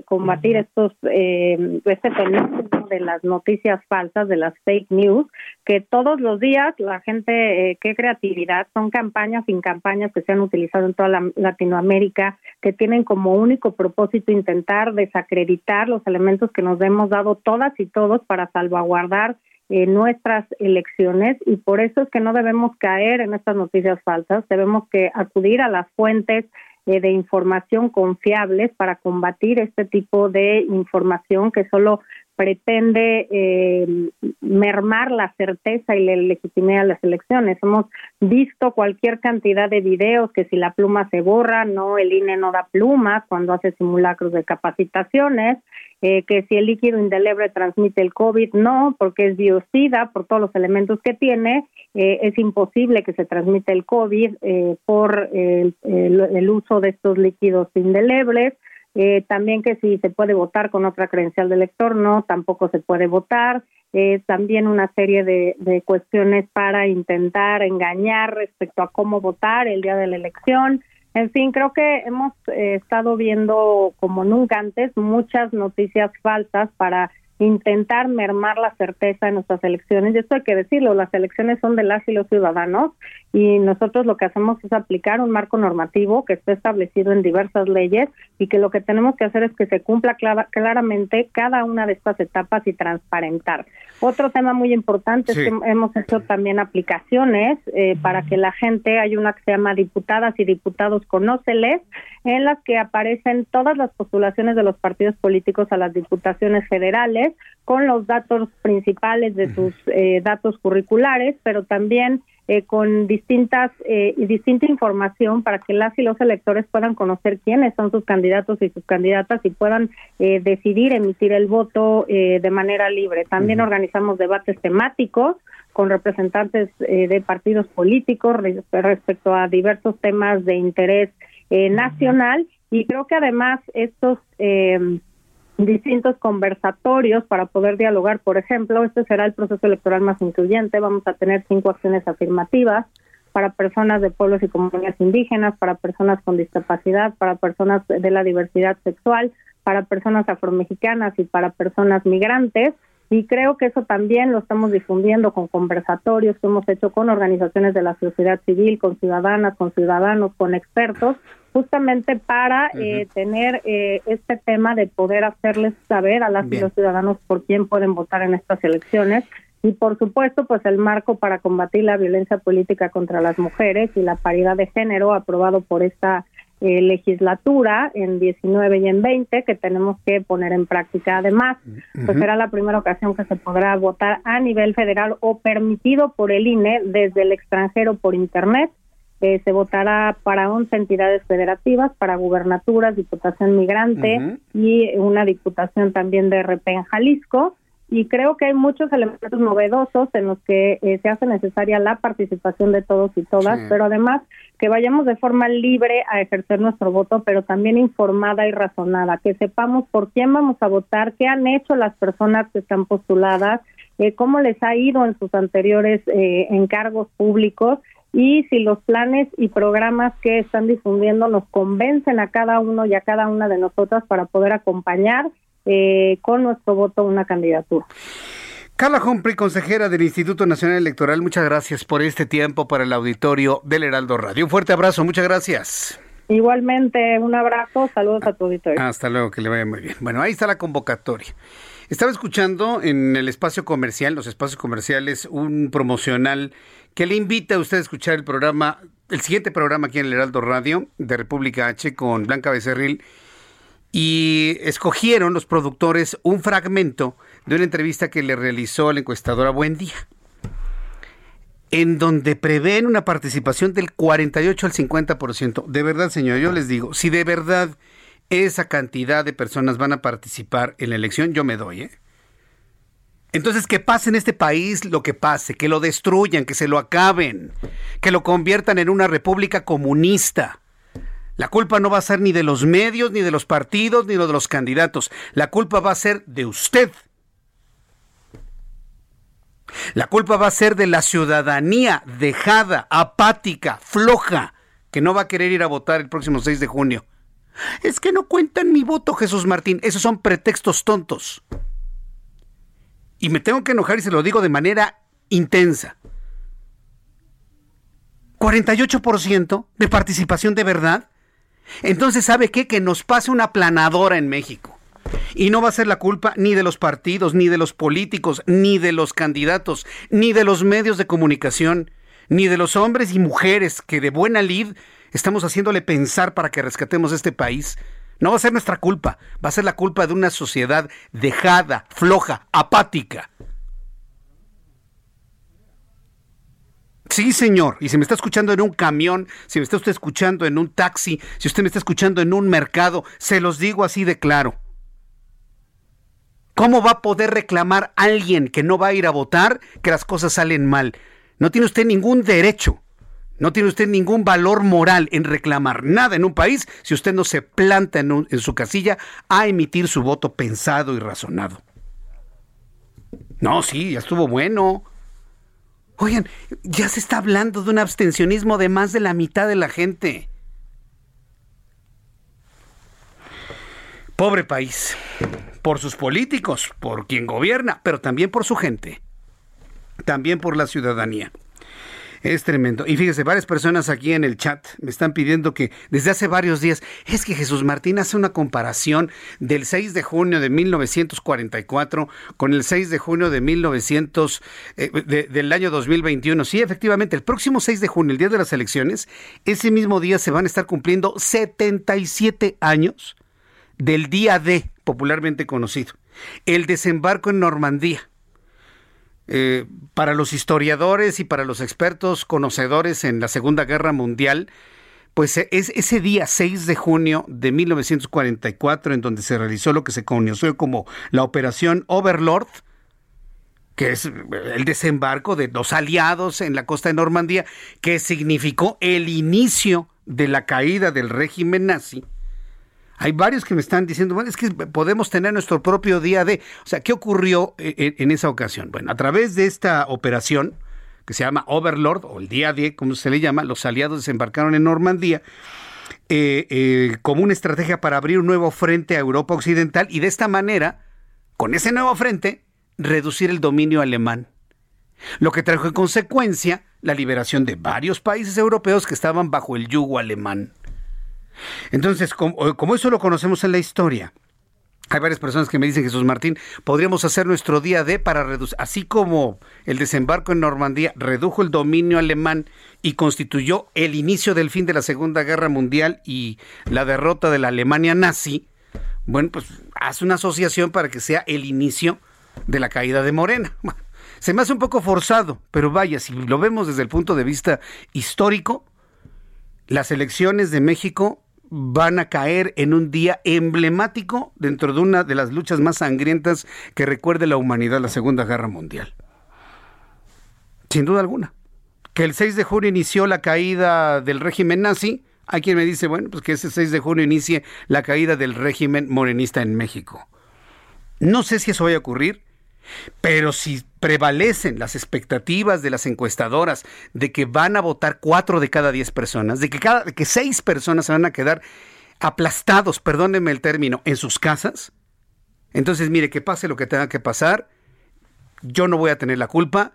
combatir estos eh, este fenómeno de las noticias falsas, de las fake news, que todos los días la gente, eh, qué creatividad, son campañas sin campañas que se han utilizado en toda la, Latinoamérica, que tienen como único propósito intentar desacreditar los elementos que nos hemos dado todas y todos para salvaguardar eh, nuestras elecciones y por eso es que no debemos caer en estas noticias falsas, debemos que acudir a las fuentes eh, de información confiables para combatir este tipo de información que solo pretende eh, mermar la certeza y la legitimidad de las elecciones. Hemos visto cualquier cantidad de videos que si la pluma se borra, no, el INE no da plumas cuando hace simulacros de capacitaciones, eh, que si el líquido indeleble transmite el COVID, no, porque es biocida por todos los elementos que tiene, eh, es imposible que se transmita el COVID eh, por el, uso de estos líquidos indelebles. también que si se puede votar con otra credencial de elector, no, tampoco se puede votar. también una serie de cuestiones para intentar engañar respecto a cómo votar el día de la elección. En fin, creo que hemos eh, estado viendo como nunca antes muchas noticias falsas para intentar mermar la certeza de nuestras elecciones. Y esto hay que decirlo, las elecciones son de las y los ciudadanos y nosotros lo que hacemos es aplicar un marco normativo que está establecido en diversas leyes y que lo que tenemos que hacer es que se cumpla claramente cada una de estas etapas y transparentar. Otro tema muy importante es que hemos hecho también aplicaciones eh, para que la gente, hay una que se llama Diputadas y Diputados Conóceles, en las que aparecen todas las postulaciones de los partidos políticos a las diputaciones federales con los datos principales de sus eh, datos curriculares, pero también eh, con distintas eh, distinta información para que las y los electores puedan conocer quiénes son sus candidatos y sus candidatas y puedan eh, decidir emitir el voto eh, de manera libre. También organizamos debates temáticos con representantes de partidos políticos respecto a diversos temas de interés nacional. Y creo que además estos distintos conversatorios para poder dialogar. Por ejemplo, este será el proceso electoral más incluyente. Vamos a tener cinco acciones afirmativas para personas de pueblos y comunidades indígenas, para personas con discapacidad, para personas de la diversidad sexual, para personas afromexicanas y para personas migrantes. Y creo que eso también lo estamos difundiendo con conversatorios que hemos hecho con organizaciones de la sociedad civil, con ciudadanas, con ciudadanos, con expertos, justamente para eh, tener eh, este tema de poder hacerles saber a las y los ciudadanos por quién pueden votar en estas elecciones y por supuesto pues el marco para combatir la violencia política contra las mujeres y la paridad de género aprobado por esta eh, legislatura en 19 y en 20 que tenemos que poner en práctica. Además, pues será la primera ocasión que se podrá votar a nivel federal o permitido por el INE desde el extranjero por Internet. Eh, se votará para 11 entidades federativas, para gubernaturas, diputación migrante y una diputación también de RP en Jalisco. Y creo que hay muchos elementos novedosos en los que eh, se hace necesaria la participación de todos y todas, pero además que vayamos de forma libre a ejercer nuestro voto, pero también informada y razonada, que sepamos por quién vamos a votar, qué han hecho las personas que están postuladas, eh, cómo les ha ido en sus anteriores eh, encargos públicos y si los planes y programas que están difundiendo nos convencen a cada uno y a cada una de nosotras para poder acompañar eh, con nuestro voto una candidatura. Carla Humphrey, consejera del Instituto Nacional Electoral, muchas gracias por este tiempo para el auditorio del Heraldo Radio. Un fuerte abrazo, muchas gracias. Igualmente, un abrazo, saludos a tu auditorio. Hasta luego, que le vaya muy bien. Bueno, ahí está la convocatoria. Estaba escuchando en el espacio comercial, los espacios comerciales, un promocional que le invita a usted a escuchar el programa, el siguiente programa aquí en el Heraldo Radio de República H con Blanca Becerril y escogieron los productores un fragmento de una entrevista que le realizó la encuestadora Buen Día, en donde prevén una participación del 48 al 50%. De verdad, señor, yo les digo, si de verdad esa cantidad de personas van a participar en la elección, yo me doy, ¿eh? Entonces, que pase en este país lo que pase, que lo destruyan, que se lo acaben, que lo conviertan en una república comunista la culpa no va a ser ni de los medios, ni de los partidos, ni de los candidatos. La culpa va a ser de usted. La culpa va a ser de la ciudadanía dejada, apática, floja, que no va a querer ir a votar el próximo 6 de junio. Es que no cuentan mi voto, Jesús Martín. Esos son pretextos tontos. Y me tengo que enojar y se lo digo de manera intensa. 48% de participación de verdad. Entonces, ¿sabe qué? Que nos pase una planadora en México. Y no va a ser la culpa ni de los partidos, ni de los políticos, ni de los candidatos, ni de los medios de comunicación, ni de los hombres y mujeres que de buena lid estamos haciéndole pensar para que rescatemos este país. No va a ser nuestra culpa, va a ser la culpa de una sociedad dejada, floja, apática. Sí, señor. Y si me está escuchando en un camión, si me está usted escuchando en un taxi, si usted me está escuchando en un mercado, se los digo así de claro. ¿Cómo va a poder reclamar alguien que no va a ir a votar que las cosas salen mal? No tiene usted ningún derecho, no tiene usted ningún valor moral en reclamar nada en un país si usted no se planta en, su casilla a emitir su voto pensado y razonado. No, sí, ya estuvo bueno. Oigan, ya se está hablando de un abstencionismo de más de la mitad de la gente. Pobre país, por sus políticos, por quien gobierna, pero también por su gente, también por la ciudadanía. Es tremendo. Y fíjese, varias personas aquí en el chat me están pidiendo que desde hace varios días, es que Jesús Martín hace una comparación del 6 de junio de 1944 con el 6 de junio de 1900, eh, del año 2021. Sí, efectivamente, el próximo 6 de junio, el día de las elecciones, ese mismo día se van a estar cumpliendo 77 años del día D, popularmente conocido, el desembarco en Normandía eh, para los historiadores y para los expertos conocedores en la Segunda Guerra Mundial, pues e, es ese día 6 de junio de 1944 en donde se realizó lo que se conoció como la Operación Overlord, que es el desembarco de los aliados en la costa de Normandía, que significó el inicio de la caída del régimen nazi hay varios que me están diciendo, bueno, es que podemos tener nuestro propio día de... O sea, ¿qué ocurrió eh, eh, en, esa ocasión? Bueno, a través de esta operación, que se llama Overlord, o el día D, como se le llama, los aliados desembarcaron en Normandía, eh, como una estrategia para abrir un nuevo frente a Europa Occidental y de esta manera, con ese nuevo frente, reducir el dominio alemán. Lo que trajo en consecuencia la liberación de varios países europeos que estaban bajo el yugo alemán. Entonces, como, eso lo conocemos en la historia, hay varias personas que me dicen, Jesús Martín, podríamos hacer nuestro día D para reducir, así como el desembarco en Normandía redujo el dominio alemán y constituyó el inicio del fin de la Segunda Guerra Mundial y la derrota de la Alemania nazi, bueno, pues haz una asociación para que sea el inicio de la caída de Morena. Se me hace un poco forzado, pero vaya, si lo vemos desde el punto de vista histórico, las elecciones de México van a caer en un día emblemático dentro de una de las luchas más sangrientas que recuerde la humanidad, la Segunda Guerra Mundial. Sin duda alguna. Que el 6 de junio inició la caída del régimen nazi, hay quien me dice, bueno, pues que ese 6 de junio inicie la caída del régimen morenista en México. No sé si eso vaya a ocurrir, pero si prevalecen las expectativas de las encuestadoras de que van a votar cuatro de cada diez personas, de que, cada, que seis personas se van a quedar aplastados, perdónenme el término, en sus casas, entonces mire, que pase lo que tenga que pasar, yo no voy a tener la culpa,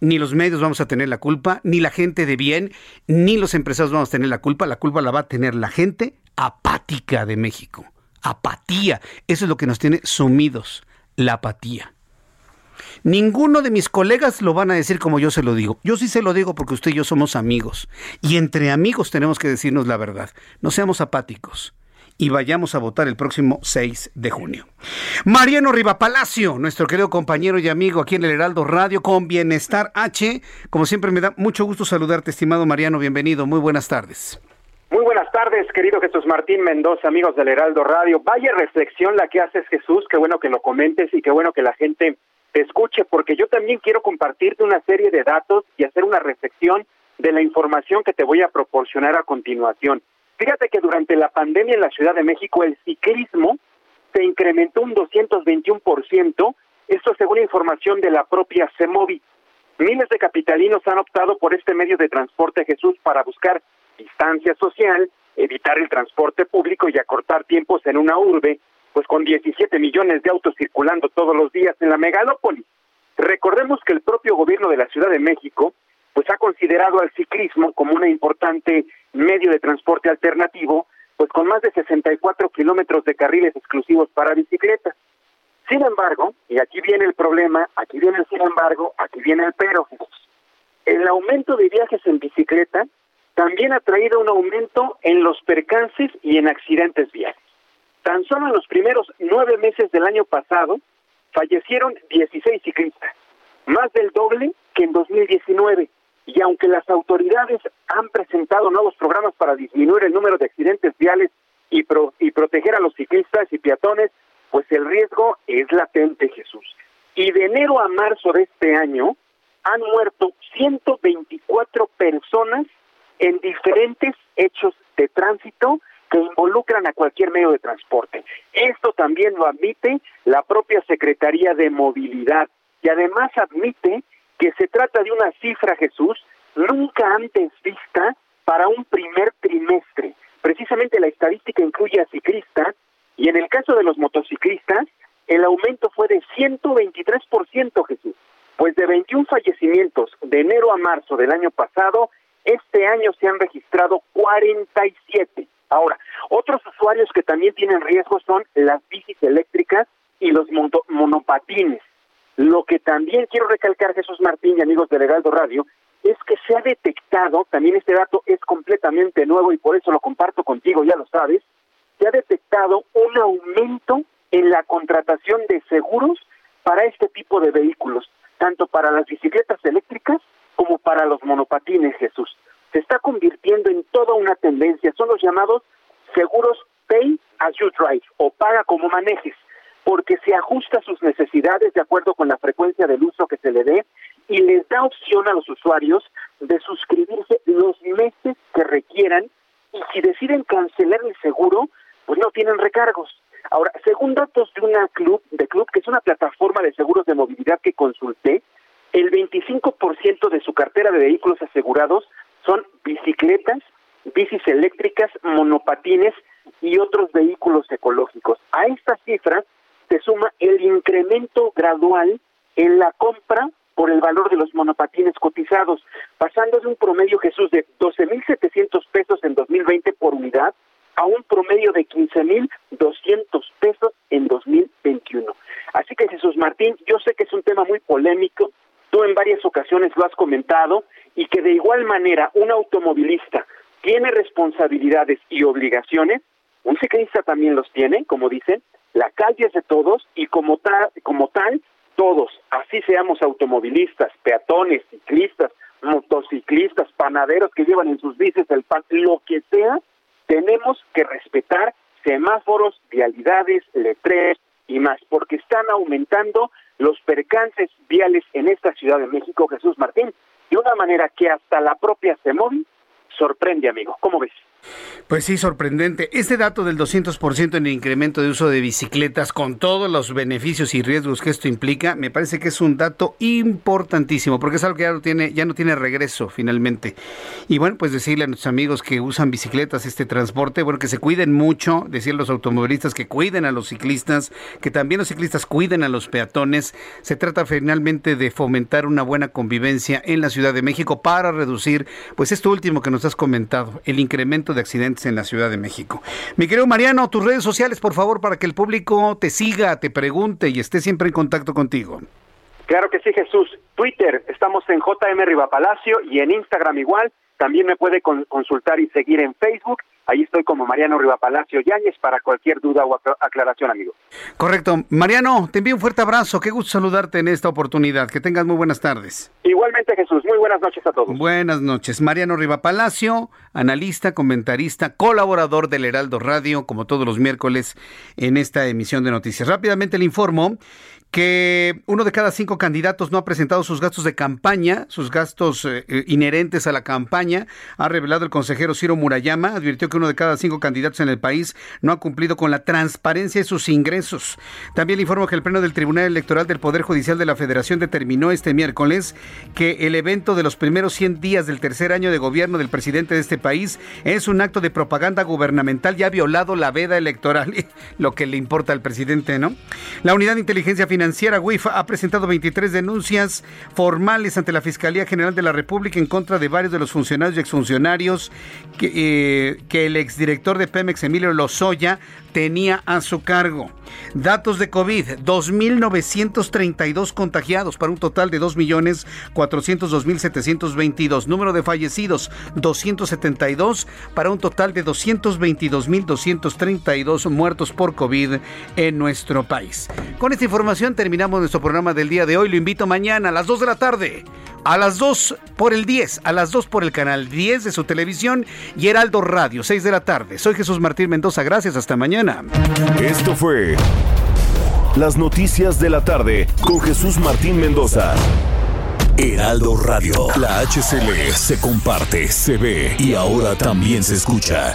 ni los medios vamos a tener la culpa, ni la gente de bien, ni los empresarios vamos a tener la culpa, la culpa la va a tener la gente apática de México. Apatía, eso es lo que nos tiene sumidos, la apatía. Ninguno de mis colegas lo van a decir como yo se lo digo. Yo sí se lo digo porque usted y yo somos amigos. Y entre amigos tenemos que decirnos la verdad. No seamos apáticos. Y vayamos a votar el próximo 6 de junio. Mariano Riva Palacio, nuestro querido compañero y amigo aquí en el Heraldo Radio con Bienestar H. Como siempre me da mucho gusto saludarte, estimado Mariano. Bienvenido. Muy buenas tardes. Muy buenas tardes, querido Jesús Martín Mendoza, amigos del Heraldo Radio. Vaya reflexión la que haces, Jesús. Qué bueno que lo comentes y qué bueno que la gente te escuche, porque yo también quiero compartirte una serie de datos y hacer una reflexión de la información que te voy a proporcionar a continuación. Fíjate que durante la pandemia en la Ciudad de México el ciclismo se incrementó un 221%, esto según información de la propia CEMOVI. Miles de capitalinos han optado por este medio de transporte Jesús para buscar distancia social, evitar el transporte público y acortar tiempos en una urbe pues con 17 millones de autos circulando todos los días en la megalópolis. Recordemos que el propio gobierno de la Ciudad de México pues ha considerado al ciclismo como una importante medio de transporte alternativo, pues con más de 64 kilómetros de carriles exclusivos para bicicletas. Sin embargo, y aquí viene el problema, aquí viene el sin embargo, aquí viene el pero, el aumento de viajes en bicicleta también ha traído un aumento en los percances y en accidentes viales. Tan solo en los primeros nueve meses del año pasado fallecieron 16 ciclistas, más del doble que en 2019. Y aunque las autoridades han presentado nuevos programas para disminuir el número de accidentes viales y, y proteger a los ciclistas y peatones, pues el riesgo es latente, Jesús. Y de enero a marzo de este año han muerto 124 personas en diferentes hechos de tránsito que involucran a cualquier medio de transporte. Esto también lo admite la propia Secretaría de Movilidad y además admite que se trata de una cifra, Jesús, nunca antes vista para un primer trimestre. Precisamente la estadística incluye a ciclistas y en el caso de los motociclistas, el aumento fue de 123%, Jesús. Pues de 21 fallecimientos de enero a marzo del año pasado, este año se han registrado 47. Ahora, otros usuarios que también tienen riesgo son las bicis eléctricas y los monopatines. Lo que también quiero recalcar, Jesús Martín y amigos de Legaldo Radio, es que se ha detectado, también este dato es completamente nuevo y por eso lo comparto contigo, ya lo sabes, se ha detectado un aumento en la contratación de seguros para este tipo de vehículos, tanto para las bicicletas eléctricas como para los monopatines, Jesús. Se está convirtiendo en toda una tendencia, son los llamados seguros Pay as you drive o paga como manejes, porque se ajusta a sus necesidades de acuerdo con la frecuencia del uso que se le dé y les da opción a los usuarios de suscribirse los meses que requieran y si deciden cancelar el seguro, pues no tienen recargos. Ahora, según datos de una club, de club que es una plataforma de seguros de movilidad que consulté, el 25% de su cartera de vehículos asegurados son bicicletas, bicis eléctricas, monopatines y otros vehículos ecológicos. A esta cifra se suma el incremento gradual en la compra por el valor de los monopatines cotizados, pasando de un promedio Jesús de 12.700 pesos en 2020 por unidad a un promedio de 15.200 pesos en 2021. Así que Jesús Martín, yo sé que es un tema muy polémico, tú en varias ocasiones lo has comentado, y que de igual manera un automovilista tiene responsabilidades y obligaciones, un ciclista también los tiene, como dicen, la calle es de todos y como tal, como tal todos, así seamos automovilistas, peatones, ciclistas, motociclistas, panaderos que llevan en sus bicis el pan, lo que sea, tenemos que respetar semáforos, vialidades, letreros y más, porque están aumentando los percances viales en esta Ciudad de México, Jesús Martín, de una manera que hasta la propia CEMOVI sorprende, amigo. ¿Cómo ves? Pues sí, sorprendente. Este dato del 200% en el incremento de uso de bicicletas con todos los beneficios y riesgos que esto implica, me parece que es un dato importantísimo porque es algo que ya no tiene, ya no tiene regreso finalmente. Y bueno, pues decirle a nuestros amigos que usan bicicletas, este transporte, bueno, que se cuiden mucho, decirle a los automovilistas que cuiden a los ciclistas, que también los ciclistas cuiden a los peatones. Se trata finalmente de fomentar una buena convivencia en la Ciudad de México para reducir, pues esto último que nos has comentado, el incremento de accidentes en la Ciudad de México. Mi querido Mariano, tus redes sociales, por favor, para que el público te siga, te pregunte y esté siempre en contacto contigo. Claro que sí, Jesús. Twitter, estamos en JM Rivapalacio y en Instagram igual. También me puede consultar y seguir en Facebook Ahí estoy como Mariano Rivapalacio Yáñez para cualquier duda o aclaración, amigo. Correcto. Mariano, te envío un fuerte abrazo. Qué gusto saludarte en esta oportunidad. Que tengas muy buenas tardes. Igualmente, Jesús. Muy buenas noches a todos. Buenas noches. Mariano Rivapalacio, analista, comentarista, colaborador del Heraldo Radio, como todos los miércoles en esta emisión de noticias. Rápidamente le informo que uno de cada cinco candidatos no ha presentado sus gastos de campaña, sus gastos eh, eh, inherentes a la campaña, ha revelado el consejero Ciro Murayama, advirtió que uno de cada cinco candidatos en el país no ha cumplido con la transparencia de sus ingresos. También le informo que el Pleno del Tribunal Electoral del Poder Judicial de la Federación determinó este miércoles que el evento de los primeros 100 días del tercer año de gobierno del presidente de este país es un acto de propaganda gubernamental y ha violado la veda electoral, lo que le importa al presidente, ¿no? La Unidad de Inteligencia Financiera financiera WIF ha presentado 23 denuncias formales ante la Fiscalía General de la República en contra de varios de los funcionarios y exfuncionarios que, eh, que el exdirector de Pemex, Emilio Lozoya, tenía a su cargo. Datos de COVID, 2.932 contagiados para un total de 2.402.722. Número de fallecidos, 272 para un total de 222.232 muertos por COVID en nuestro país. Con esta información terminamos nuestro programa del día de hoy. Lo invito mañana a las 2 de la tarde, a las 2 por el 10, a las 2 por el canal 10 de su televisión y Heraldo Radio, 6 de la tarde. Soy Jesús Martín Mendoza. Gracias. Hasta mañana. Esto fue Las Noticias de la Tarde con Jesús Martín Mendoza. Heraldo Radio. La HCL se comparte, se ve y ahora también se escucha.